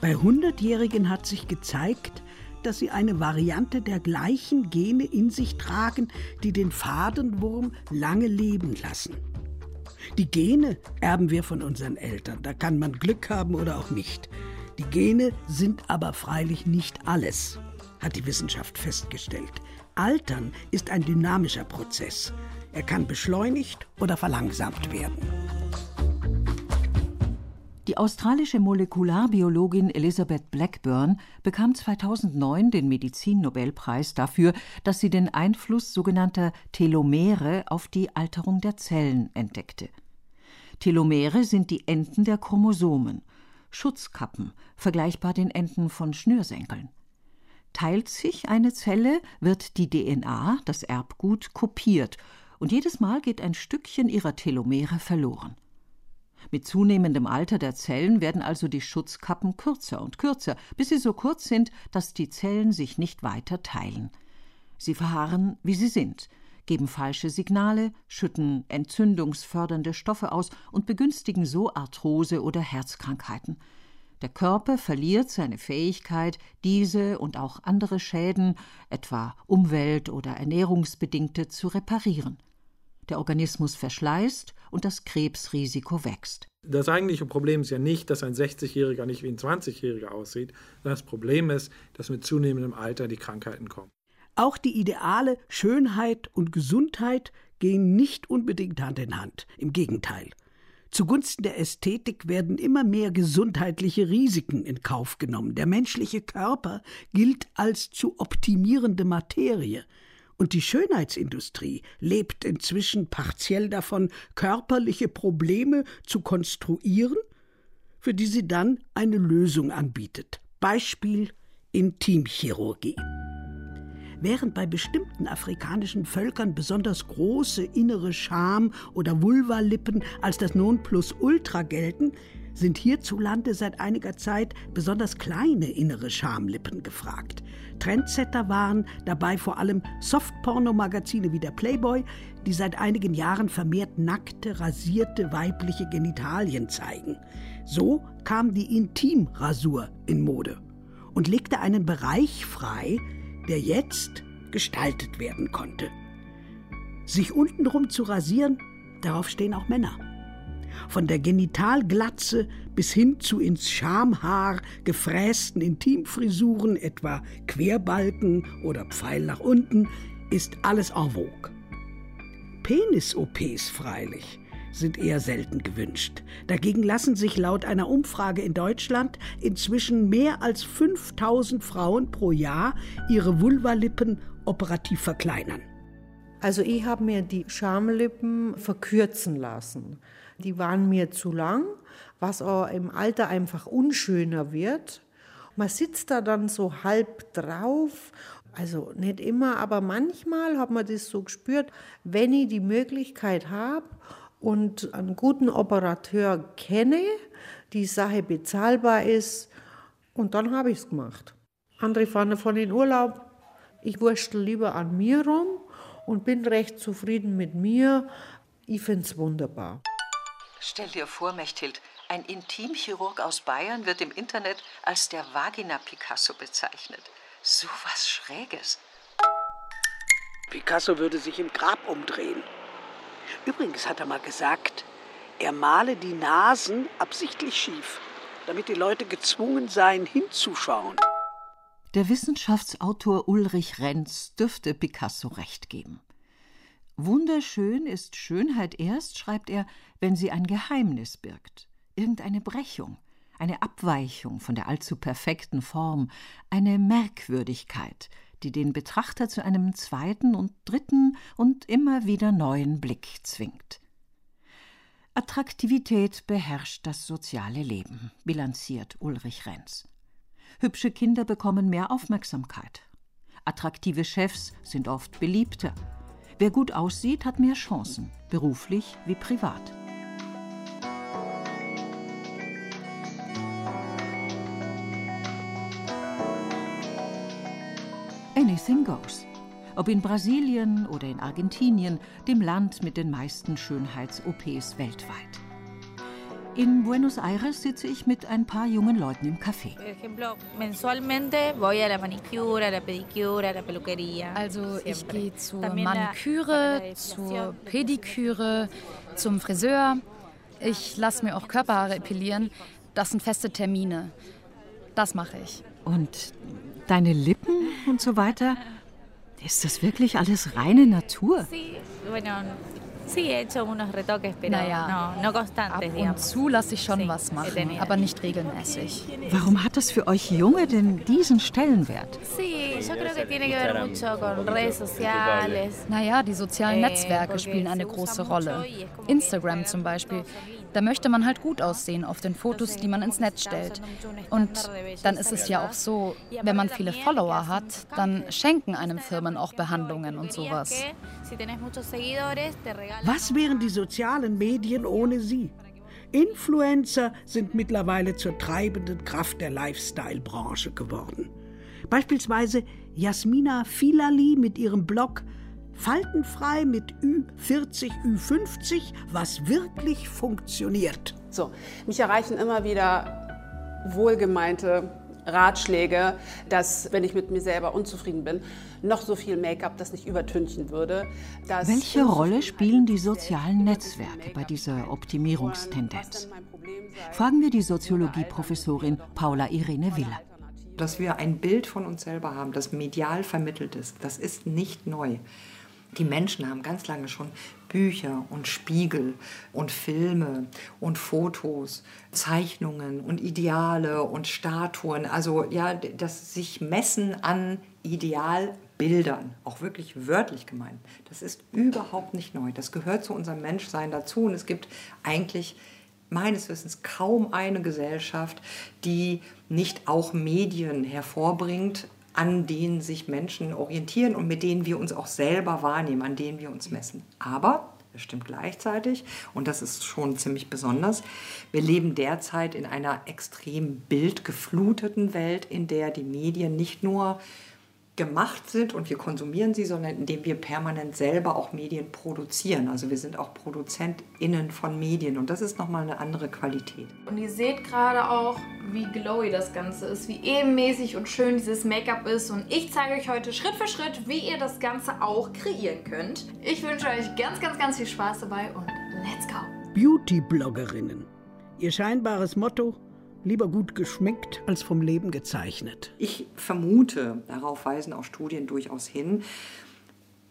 Bei Hundertjährigen hat sich gezeigt, dass sie eine Variante der gleichen Gene in sich tragen, die den Fadenwurm lange leben lassen. Die Gene erben wir von unseren Eltern. Da kann man Glück haben oder auch nicht. Die Gene sind aber freilich nicht alles, hat die Wissenschaft festgestellt. Altern ist ein dynamischer Prozess. Er kann beschleunigt oder verlangsamt werden. Die australische Molekularbiologin Elizabeth Blackburn bekam 2009 den Medizinnobelpreis dafür, dass sie den Einfluss sogenannter Telomere auf die Alterung der Zellen entdeckte. Telomere sind die Enden der Chromosomen, Schutzkappen, vergleichbar den Enden von Schnürsenkeln. Teilt sich eine Zelle, wird die DNA, das Erbgut, kopiert, und jedes Mal geht ein Stückchen ihrer Telomere verloren. Mit zunehmendem Alter der Zellen werden also die Schutzkappen kürzer und kürzer, bis sie so kurz sind, dass die Zellen sich nicht weiter teilen. Sie verharren, wie sie sind, geben falsche Signale, schütten entzündungsfördernde Stoffe aus und begünstigen so Arthrose oder Herzkrankheiten. Der Körper verliert seine Fähigkeit, diese und auch andere Schäden, etwa umwelt- oder ernährungsbedingte, zu reparieren. Der Organismus verschleißt und das Krebsrisiko wächst. Das eigentliche Problem ist ja nicht, dass ein 60-Jähriger nicht wie ein 20-Jähriger aussieht. Das Problem ist, dass mit zunehmendem Alter die Krankheiten kommen. Auch die Ideale Schönheit und Gesundheit gehen nicht unbedingt Hand in Hand. Im Gegenteil. Zugunsten der Ästhetik werden immer mehr gesundheitliche Risiken in Kauf genommen. Der menschliche Körper gilt als zu optimierende Materie. Und die Schönheitsindustrie lebt inzwischen partiell davon, körperliche Probleme zu konstruieren, für die sie dann eine Lösung anbietet. Beispiel Intimchirurgie. Während bei bestimmten afrikanischen Völkern besonders große innere Scham- oder Vulvalippen als das Nonplusultra gelten, sind hierzulande seit einiger Zeit besonders kleine innere Schamlippen gefragt. Trendsetter waren dabei vor allem Softpornomagazine wie der Playboy, die seit einigen Jahren vermehrt nackte, rasierte weibliche Genitalien zeigen. So kam die Intimrasur in Mode und legte einen Bereich frei, der jetzt gestaltet werden konnte. Sich untenrum zu rasieren, darauf stehen auch Männer von der Genitalglatze bis hin zu ins Schamhaar gefrästen Intimfrisuren, etwa Querbalken oder Pfeil nach unten, ist alles en vogue. Penis-OPs freilich sind eher selten gewünscht. Dagegen lassen sich laut einer Umfrage in Deutschland inzwischen mehr als 5000 Frauen pro Jahr ihre Vulvalippen operativ verkleinern. Also ich habe mir die Schamlippen verkürzen lassen. Die waren mir zu lang, was auch im Alter einfach unschöner wird. Man sitzt da dann so halb drauf. Also nicht immer, aber manchmal hat man das so gespürt, wenn ich die Möglichkeit habe und einen guten Operateur kenne, die Sache bezahlbar ist, und dann habe ich es gemacht. Andere fahren davon in Urlaub. Ich wurschtel lieber an mir rum und bin recht zufrieden mit mir. Ich finde es wunderbar. Stell dir vor, Mechthild, Ein Intimchirurg aus Bayern wird im Internet als der Vagina-Picasso bezeichnet. So was Schräges. Picasso würde sich im Grab umdrehen. Übrigens hat er mal gesagt, er male die Nasen absichtlich schief, damit die Leute gezwungen seien, hinzuschauen. Der Wissenschaftsautor Ulrich Renz dürfte Picasso recht geben. Wunderschön ist Schönheit erst, schreibt er, wenn sie ein Geheimnis birgt, irgendeine Brechung, eine Abweichung von der allzu perfekten Form, eine Merkwürdigkeit, die den Betrachter zu einem zweiten und dritten und immer wieder neuen Blick zwingt. Attraktivität beherrscht das soziale Leben, bilanziert Ulrich Renz. Hübsche Kinder bekommen mehr Aufmerksamkeit. Attraktive Chefs sind oft beliebter. Wer gut aussieht, hat mehr Chancen, beruflich wie privat. Anything goes. Ob in Brasilien oder in Argentinien, dem Land mit den meisten Schönheits-OPs weltweit. In Buenos Aires sitze ich mit ein paar jungen Leuten im Café. Also ich gehe zur Maniküre, zur Pediküre, zum Friseur. Ich lasse mir auch Körperhaare epilieren. Das sind feste Termine. Das mache ich. Und deine Lippen und so weiter? Ist das wirklich alles reine Natur? Naja, ab und zu lasse ich schon was machen, aber nicht regelmäßig. Warum hat das für euch Junge denn diesen Stellenwert? Naja, die sozialen Eh, Netzwerke spielen eine große Rolle. Instagram zum Beispiel. Da möchte man halt gut aussehen auf den Fotos, die man ins Netz stellt. Und dann ist es ja auch so, wenn man viele Follower hat, dann schenken einem Firmen auch Behandlungen und sowas. Was wären die sozialen Medien ohne sie? Influencer sind mittlerweile zur treibenden Kraft der Lifestyle-Branche geworden. Beispielsweise Jasmina Filali mit ihrem Blog Faltenfrei mit Ü40, Ü50, was wirklich funktioniert. So, mich erreichen immer wieder wohlgemeinte Ratschläge, dass, wenn ich mit mir selber unzufrieden bin, noch so viel Make-up das nicht übertünchen würde. Dass Welche Rolle spielen die sozialen Netzwerke bei dieser Optimierungstendenz? Fragen wir die Soziologie-Professorin Paula Irene Willer. Dass wir ein Bild von uns selber haben, das medial vermittelt ist, das ist nicht neu. Die Menschen haben ganz lange schon Bücher und Spiegel und Filme und Fotos, Zeichnungen und Ideale und Statuen. Also ja, das sich messen an Idealbildern, auch wirklich wörtlich gemeint, das ist überhaupt nicht neu. Das gehört zu unserem Menschsein dazu und es gibt eigentlich meines Wissens kaum eine Gesellschaft, die nicht auch Medien hervorbringt, an denen sich Menschen orientieren und mit denen wir uns auch selber wahrnehmen, an denen wir uns messen. Aber das stimmt gleichzeitig, und das ist schon ziemlich besonders, wir leben derzeit in einer extrem bildgefluteten Welt, in der die Medien nicht nur gemacht sind und wir konsumieren sie, sondern indem wir permanent selber auch Medien produzieren. Also wir sind auch ProduzentInnen von Medien und das ist nochmal eine andere Qualität. Und ihr seht gerade auch, wie glowy das Ganze ist, wie ebenmäßig und schön dieses Make-up ist. Und ich zeige euch heute Schritt für Schritt, wie ihr das Ganze auch kreieren könnt. Ich wünsche euch ganz, ganz, ganz viel Spaß dabei und let's go! Beauty-Bloggerinnen. Ihr scheinbares Motto: lieber gut geschminkt als vom Leben gezeichnet. Ich vermute, darauf weisen auch Studien durchaus hin,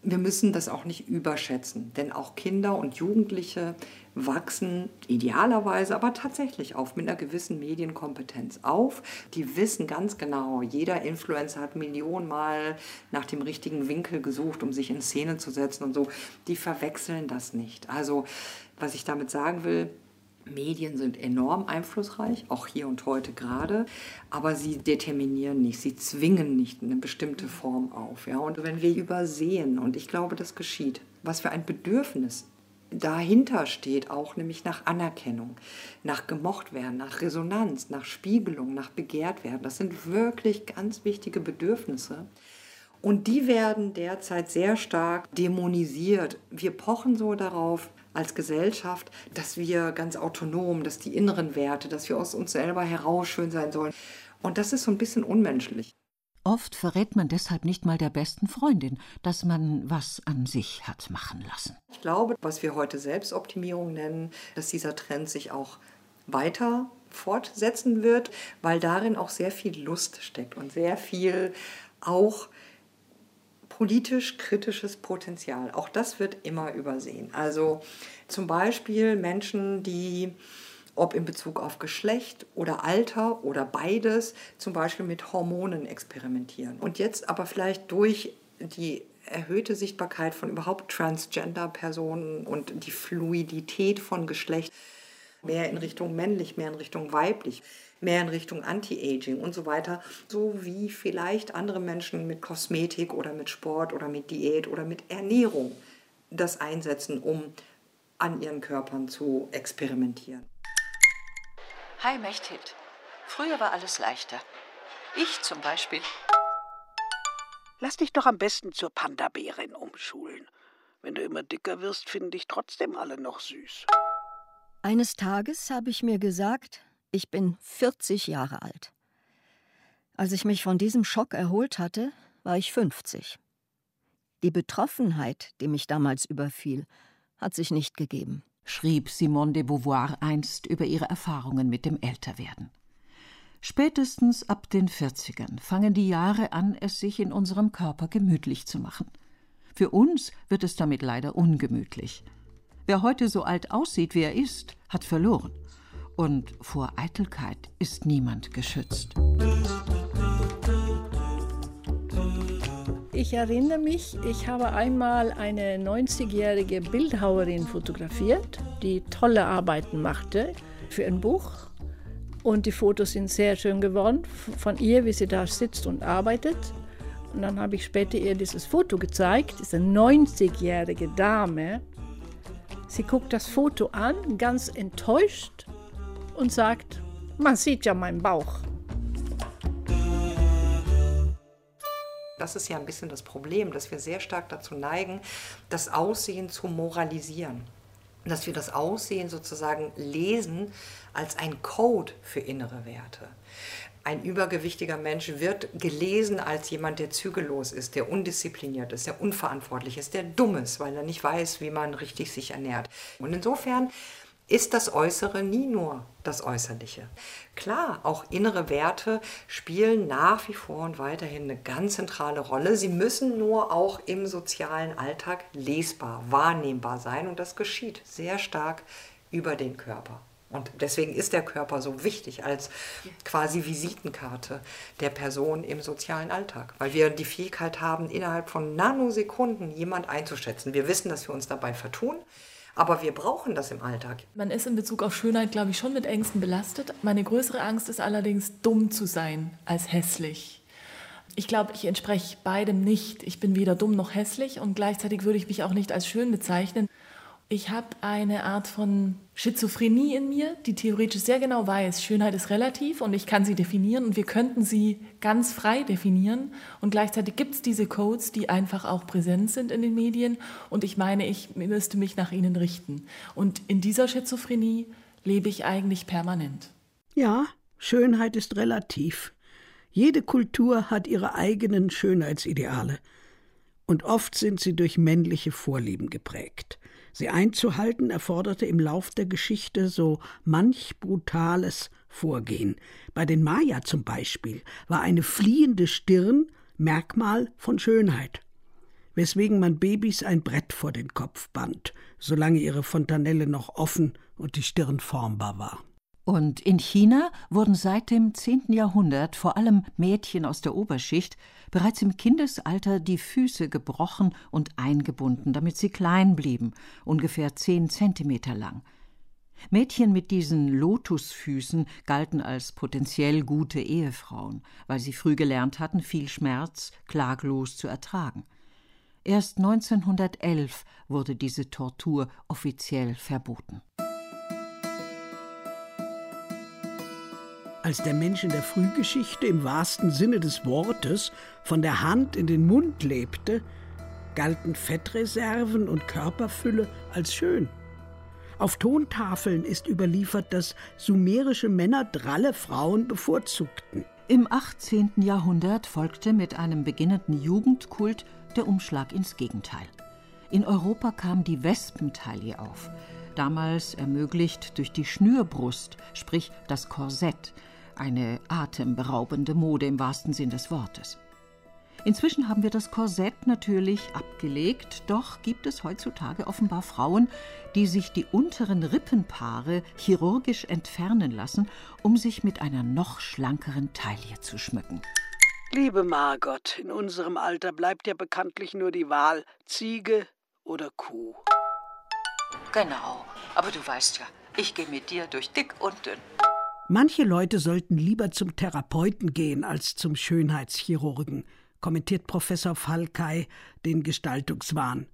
wir müssen das auch nicht überschätzen, denn auch Kinder und Jugendliche wachsen idealerweise, aber tatsächlich auf mit einer gewissen Medienkompetenz auf. Die wissen ganz genau, jeder Influencer hat millionenmal nach dem richtigen Winkel gesucht, um sich in Szene zu setzen und so. Die verwechseln das nicht. Also, was ich damit sagen will, Medien sind enorm einflussreich, auch hier und heute gerade, aber sie determinieren nicht, sie zwingen nicht eine bestimmte Form auf. Ja? Und wenn wir übersehen, und ich glaube, das geschieht, was für ein Bedürfnis dahinter steht, auch nämlich nach Anerkennung, nach gemocht werden, nach Resonanz, nach Spiegelung, nach begehrt werden, das sind wirklich ganz wichtige Bedürfnisse. Und die werden derzeit sehr stark dämonisiert. Wir pochen so darauf, als Gesellschaft, dass wir ganz autonom, dass die inneren Werte, dass wir aus uns selber heraus schön sein sollen. Und das ist so ein bisschen unmenschlich. Oft verrät man deshalb nicht mal der besten Freundin, dass man was an sich hat machen lassen. Ich glaube, was wir heute Selbstoptimierung nennen, dass dieser Trend sich auch weiter fortsetzen wird, weil darin auch sehr viel Lust steckt und sehr viel auch politisch kritisches Potenzial. Auch das wird immer übersehen. Also zum Beispiel Menschen, die ob in Bezug auf Geschlecht oder Alter oder beides, zum Beispiel mit Hormonen experimentieren. Und jetzt aber vielleicht durch die erhöhte Sichtbarkeit von überhaupt Transgender-Personen und die Fluidität von Geschlecht mehr in Richtung männlich, mehr in Richtung weiblich, mehr in Richtung Anti-Aging und so weiter, so wie vielleicht andere Menschen mit Kosmetik oder mit Sport oder mit Diät oder mit Ernährung das einsetzen, um an ihren Körpern zu experimentieren. Hi Mechthild. Früher war alles leichter. Ich zum Beispiel. Lass dich doch am besten zur Panda-Bärin umschulen. Wenn du immer dicker wirst, finden dich trotzdem alle noch süß. Eines Tages habe ich mir gesagt, ich bin 40 Jahre alt. Als ich mich von diesem Schock erholt hatte, war ich 50. Die Betroffenheit, die mich damals überfiel, hat sich nicht gegeben schrieb Simone de Beauvoir einst über ihre Erfahrungen mit dem Älterwerden. Spätestens ab den 40ern fangen die Jahre an, es sich in unserem Körper gemütlich zu machen. Für uns wird es damit leider ungemütlich. Wer heute so alt aussieht, wie er ist, hat verloren. Und vor Eitelkeit ist niemand geschützt. Ich erinnere mich, ich habe einmal eine 90-jährige Bildhauerin fotografiert, die tolle Arbeiten machte für ein Buch. Und die Fotos sind sehr schön geworden von ihr, wie sie da sitzt und arbeitet. Und dann habe ich später ihr dieses Foto gezeigt, diese 90-jährige Dame. Sie guckt das Foto an, ganz enttäuscht und sagt, man sieht ja meinen Bauch. Das ist ja ein bisschen das Problem, dass wir sehr stark dazu neigen, das Aussehen zu moralisieren. Dass wir das Aussehen sozusagen lesen als ein Code für innere Werte. Ein übergewichtiger Mensch wird gelesen als jemand, der zügellos ist, der undiszipliniert ist, der unverantwortlich ist, der dumm ist, weil er nicht weiß, wie man richtig sich ernährt. Und insofern ist das Äußere nie nur das Äußerliche. Klar, auch innere Werte spielen nach wie vor und weiterhin eine ganz zentrale Rolle. Sie müssen nur auch im sozialen Alltag lesbar, wahrnehmbar sein und das geschieht sehr stark über den Körper. Und deswegen ist der Körper so wichtig als quasi Visitenkarte der Person im sozialen Alltag, weil wir die Fähigkeit haben, innerhalb von Nanosekunden jemand einzuschätzen. Wir wissen, dass wir uns dabei vertun. Aber wir brauchen das im Alltag. Man ist in Bezug auf Schönheit, glaube ich, schon mit Ängsten belastet. Meine größere Angst ist allerdings, dumm zu sein als hässlich. Ich glaube, ich entspreche beidem nicht. Ich bin weder dumm noch hässlich und gleichzeitig würde ich mich auch nicht als schön bezeichnen. Ich habe eine Art von Schizophrenie in mir, die theoretisch sehr genau weiß, Schönheit ist relativ und ich kann sie definieren und wir könnten sie ganz frei definieren. Und gleichzeitig gibt es diese Codes, die einfach auch präsent sind in den Medien und ich meine, ich müsste mich nach ihnen richten. Und in dieser Schizophrenie lebe ich eigentlich permanent. Ja, Schönheit ist relativ. Jede Kultur hat ihre eigenen Schönheitsideale. Und oft sind sie durch männliche Vorlieben geprägt. Sie einzuhalten erforderte im Lauf der Geschichte so manch brutales Vorgehen. Bei den Maya zum Beispiel war eine fliehende Stirn Merkmal von Schönheit, weswegen man Babys ein Brett vor den Kopf band, solange ihre Fontanelle noch offen und die Stirn formbar war. Und in China wurden seit dem 10. Jahrhundert vor allem Mädchen aus der Oberschicht bereits im Kindesalter die Füße gebrochen und eingebunden, damit sie klein blieben, ungefähr zehn Zentimeter lang. Mädchen mit diesen Lotusfüßen galten als potenziell gute Ehefrauen, weil sie früh gelernt hatten, viel Schmerz klaglos zu ertragen. Erst 1911 wurde diese Tortur offiziell verboten. Als der Mensch in der Frühgeschichte im wahrsten Sinne des Wortes von der Hand in den Mund lebte, galten Fettreserven und Körperfülle als schön. Auf Tontafeln ist überliefert, dass sumerische Männer dralle Frauen bevorzugten. Im 18. Jahrhundert folgte mit einem beginnenden Jugendkult der Umschlag ins Gegenteil. In Europa kam die Wespentaille auf, damals ermöglicht durch die Schnürbrust, sprich das Korsett, eine atemberaubende Mode im wahrsten Sinn des Wortes. Inzwischen haben wir das Korsett natürlich abgelegt, doch gibt es heutzutage offenbar Frauen, die sich die unteren Rippenpaare chirurgisch entfernen lassen, um sich mit einer noch schlankeren Taille zu schmücken. Liebe Margot, in unserem Alter bleibt ja bekanntlich nur die Wahl Ziege oder Kuh. Genau, aber du weißt ja, ich gehe mit dir durch dick und dünn. Manche Leute sollten lieber zum Therapeuten gehen als zum Schönheitschirurgen kommentiert Professor Falkei den Gestaltungswahn.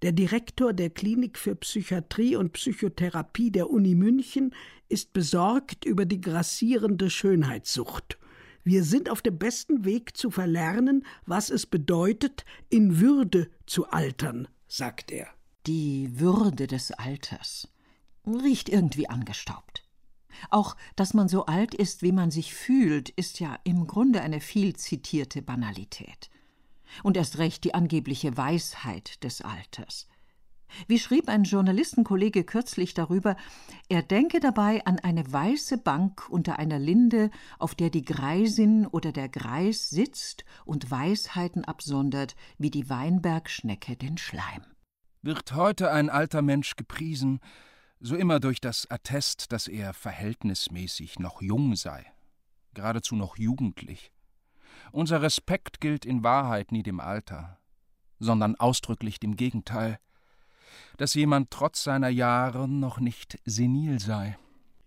Der Direktor der Klinik für Psychiatrie und Psychotherapie der Uni München ist besorgt über die grassierende Schönheitssucht. Wir sind auf dem besten Weg zu verlernen, was es bedeutet, in Würde zu altern, sagt er. Die Würde des Alters riecht irgendwie angestaubt. Auch, dass man so alt ist, wie man sich fühlt, ist ja im Grunde eine viel zitierte Banalität. Und erst recht die angebliche Weisheit des Alters. Wie schrieb ein Journalistenkollege kürzlich darüber, er denke dabei an eine weiße Bank unter einer Linde, auf der die Greisin oder der Greis sitzt und Weisheiten absondert, wie die Weinbergschnecke den Schleim. Wird heute ein alter Mensch gepriesen, so immer durch das Attest, dass er verhältnismäßig noch jung sei, geradezu noch jugendlich. Unser Respekt gilt in Wahrheit nie dem Alter, sondern ausdrücklich dem Gegenteil, dass jemand trotz seiner Jahre noch nicht senil sei.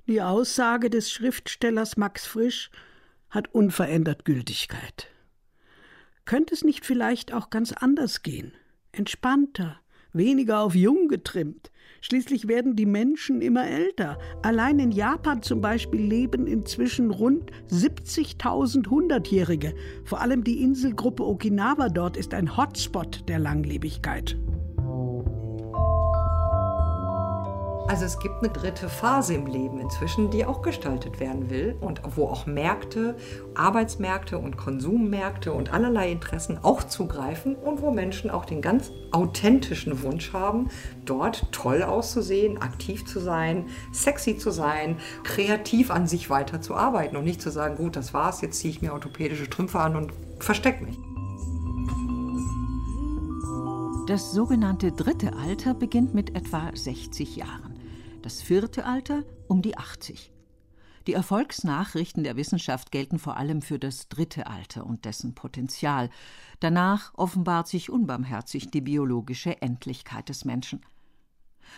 Die Aussage des Schriftstellers Max Frisch hat unverändert Gültigkeit. Könnte es nicht vielleicht auch ganz anders gehen? Entspannter, weniger auf jung getrimmt, Schließlich werden die Menschen immer älter. Allein in Japan zum Beispiel leben inzwischen rund 70.000 Hundertjährige. Vor allem die Inselgruppe Okinawa dort ist ein Hotspot der Langlebigkeit. Also es gibt eine dritte Phase im Leben inzwischen, die auch gestaltet werden will und wo auch Märkte, Arbeitsmärkte und Konsummärkte und allerlei Interessen auch zugreifen und wo Menschen auch den ganz authentischen Wunsch haben, dort toll auszusehen, aktiv zu sein, sexy zu sein, kreativ an sich weiterzuarbeiten und nicht zu sagen, gut, das war's, jetzt ziehe ich mir orthopädische Trümpfe an und versteck mich. Das sogenannte dritte Alter beginnt mit etwa 60 Jahren das vierte Alter um die 80. Die Erfolgsnachrichten der Wissenschaft gelten vor allem für das dritte Alter und dessen Potenzial. Danach offenbart sich unbarmherzig die biologische Endlichkeit des Menschen.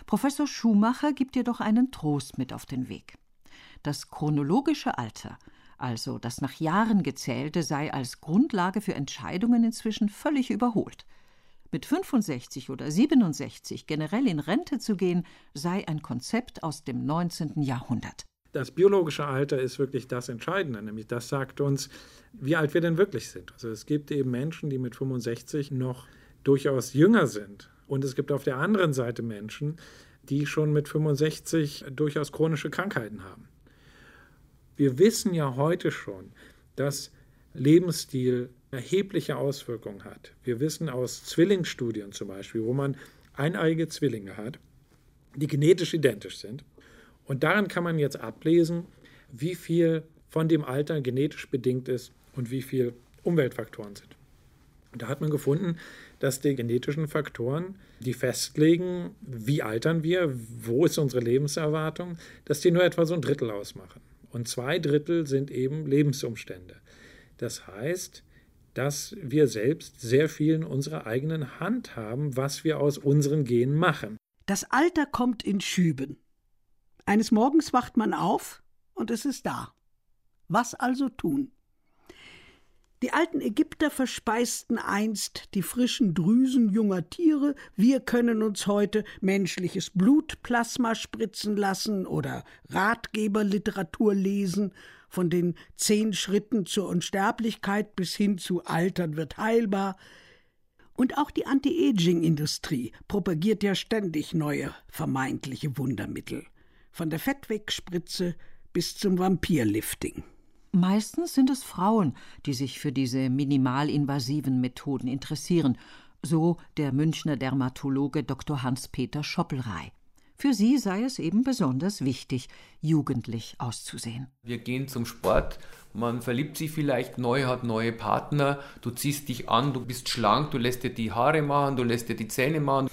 Professor Schumacher gibt jedoch einen Trost mit auf den Weg. Das chronologische Alter, also das nach Jahren gezählte, sei als Grundlage für Entscheidungen inzwischen völlig überholt. Mit 65 oder 67 generell in Rente zu gehen, sei ein Konzept aus dem 19. Jahrhundert. Das biologische Alter ist wirklich das Entscheidende, nämlich das sagt uns, wie alt wir denn wirklich sind. Also es gibt eben Menschen, die mit 65 noch durchaus jünger sind. Und es gibt auf der anderen Seite Menschen, die schon mit 65 durchaus chronische Krankheiten haben. Wir wissen ja heute schon, dass Lebensstil erhebliche Auswirkungen hat. Wir wissen aus Zwillingsstudien zum Beispiel, wo man eineige Zwillinge hat, die genetisch identisch sind. Und daran kann man jetzt ablesen, wie viel von dem Alter genetisch bedingt ist und wie viel Umweltfaktoren sind. Und da hat man gefunden, dass die genetischen Faktoren, die festlegen, wie altern wir, wo ist unsere Lebenserwartung, dass die nur etwa so ein Drittel ausmachen. Und zwei Drittel sind eben Lebensumstände. Das heißt, dass wir selbst sehr viel in unserer eigenen Hand haben, was wir aus unseren Genen machen. Das Alter kommt in Schüben. Eines Morgens wacht man auf und es ist da. Was also tun? Die alten Ägypter verspeisten einst die frischen Drüsen junger Tiere, wir können uns heute menschliches Blutplasma spritzen lassen oder Ratgeberliteratur lesen von den zehn Schritten zur Unsterblichkeit bis hin zu Altern wird heilbar. Und auch die Anti-Aging-Industrie propagiert ja ständig neue vermeintliche Wundermittel. Von der Fettwegspritze bis zum Vampirlifting. Meistens sind es Frauen, die sich für diese minimalinvasiven Methoden interessieren, so der Münchner Dermatologe Dr. Hans-Peter Schoppelrey. Für sie sei es eben besonders wichtig, jugendlich auszusehen. Wir gehen zum Sport, man verliebt sich vielleicht neu, hat neue Partner, du ziehst dich an, du bist schlank, du lässt dir die Haare machen, du lässt dir die Zähne machen.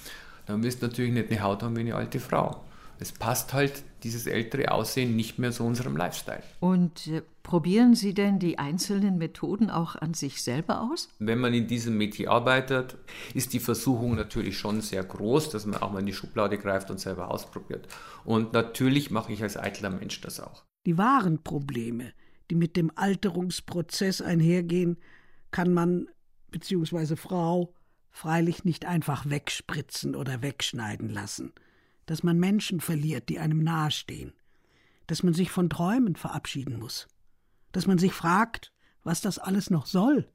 Dann wirst du natürlich nicht eine Haut haben wie eine alte Frau. Es passt halt dieses ältere Aussehen nicht mehr zu unserem Lifestyle. Und äh, probieren Sie denn die einzelnen Methoden auch an sich selber aus? Wenn man in diesem Metier arbeitet, ist die Versuchung natürlich schon sehr groß, dass man auch mal in die Schublade greift und selber ausprobiert. Und natürlich mache ich als eitler Mensch das auch. Die wahren Probleme, die mit dem Alterungsprozess einhergehen, kann man bzw. Frau freilich nicht einfach wegspritzen oder wegschneiden lassen dass man Menschen verliert, die einem nahestehen, dass man sich von Träumen verabschieden muss, dass man sich fragt, was das alles noch soll.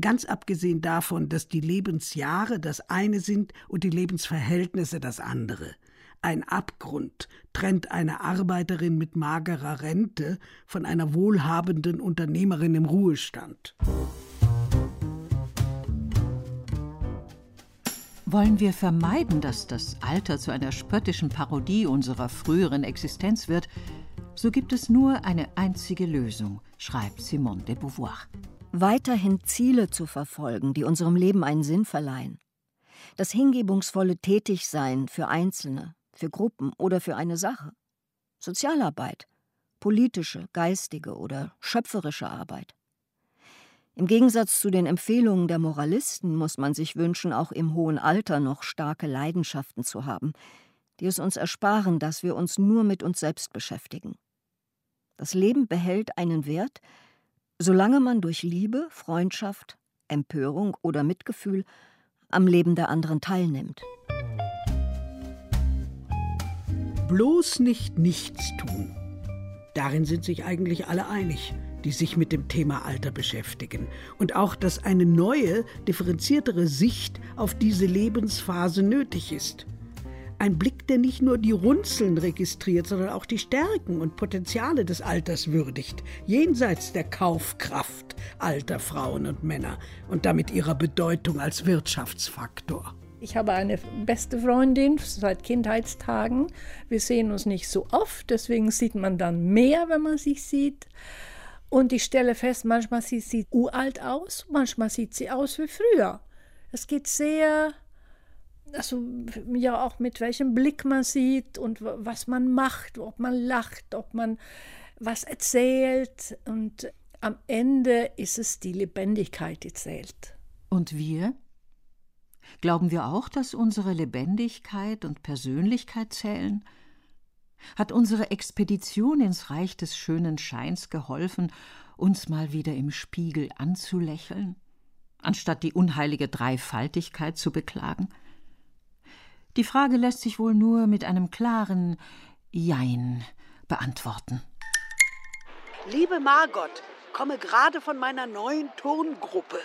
Ganz abgesehen davon, dass die Lebensjahre das eine sind und die Lebensverhältnisse das andere. Ein Abgrund trennt eine Arbeiterin mit magerer Rente von einer wohlhabenden Unternehmerin im Ruhestand. Wollen wir vermeiden, dass das Alter zu einer spöttischen Parodie unserer früheren Existenz wird, so gibt es nur eine einzige Lösung, schreibt Simone de Beauvoir. Weiterhin Ziele zu verfolgen, die unserem Leben einen Sinn verleihen. Das hingebungsvolle Tätigsein für Einzelne, für Gruppen oder für eine Sache. Sozialarbeit, politische, geistige oder schöpferische Arbeit. Im Gegensatz zu den Empfehlungen der Moralisten muss man sich wünschen, auch im hohen Alter noch starke Leidenschaften zu haben, die es uns ersparen, dass wir uns nur mit uns selbst beschäftigen. Das Leben behält einen Wert, solange man durch Liebe, Freundschaft, Empörung oder Mitgefühl am Leben der anderen teilnimmt. Bloß nicht nichts tun. Darin sind sich eigentlich alle einig die sich mit dem Thema Alter beschäftigen. Und auch, dass eine neue, differenziertere Sicht auf diese Lebensphase nötig ist. Ein Blick, der nicht nur die Runzeln registriert, sondern auch die Stärken und Potenziale des Alters würdigt, jenseits der Kaufkraft alter Frauen und Männer und damit ihrer Bedeutung als Wirtschaftsfaktor. Ich habe eine beste Freundin seit Kindheitstagen. Wir sehen uns nicht so oft, deswegen sieht man dann mehr, wenn man sich sieht. Und ich stelle fest, manchmal sieht sie uralt aus, manchmal sieht sie aus wie früher. Es geht sehr, also ja auch mit welchem Blick man sieht und was man macht, ob man lacht, ob man was erzählt. Und am Ende ist es die Lebendigkeit, die zählt. Und wir? Glauben wir auch, dass unsere Lebendigkeit und Persönlichkeit zählen? Hat unsere Expedition ins Reich des schönen Scheins geholfen, uns mal wieder im Spiegel anzulächeln, anstatt die unheilige Dreifaltigkeit zu beklagen? Die Frage lässt sich wohl nur mit einem klaren Jein beantworten. Liebe Margot, komme gerade von meiner neuen Tongruppe.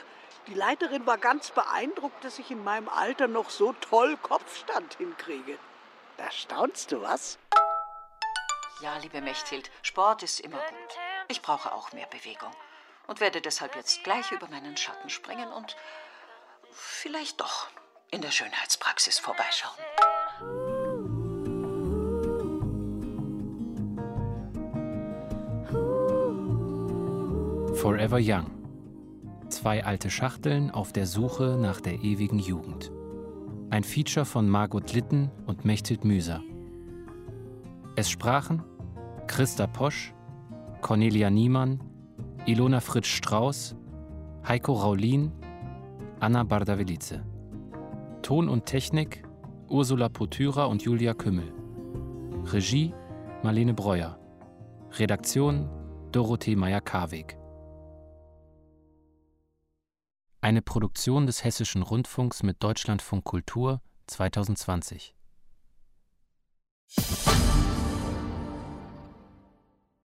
Die Leiterin war ganz beeindruckt, dass ich in meinem Alter noch so toll Kopfstand hinkriege. Da staunst du was? Ja, liebe Mechthild, Sport ist immer gut. Ich brauche auch mehr Bewegung und werde deshalb jetzt gleich über meinen Schatten springen und vielleicht doch in der Schönheitspraxis vorbeischauen. Forever Young. Zwei alte Schachteln auf der Suche nach der ewigen Jugend. Ein Feature von Margot Litten und Mechthild Müser. Es sprachen Christa Posch, Cornelia Niemann, Ilona Fritsch-Strauß, Heiko Raulin, Anna Bardavelice. Ton und Technik Ursula Potyra und Julia Kümmel. Regie Marlene Breuer. Redaktion Dorothee Meyer-Karweg. Eine Produktion des Hessischen Rundfunks mit Deutschlandfunk Kultur 2020.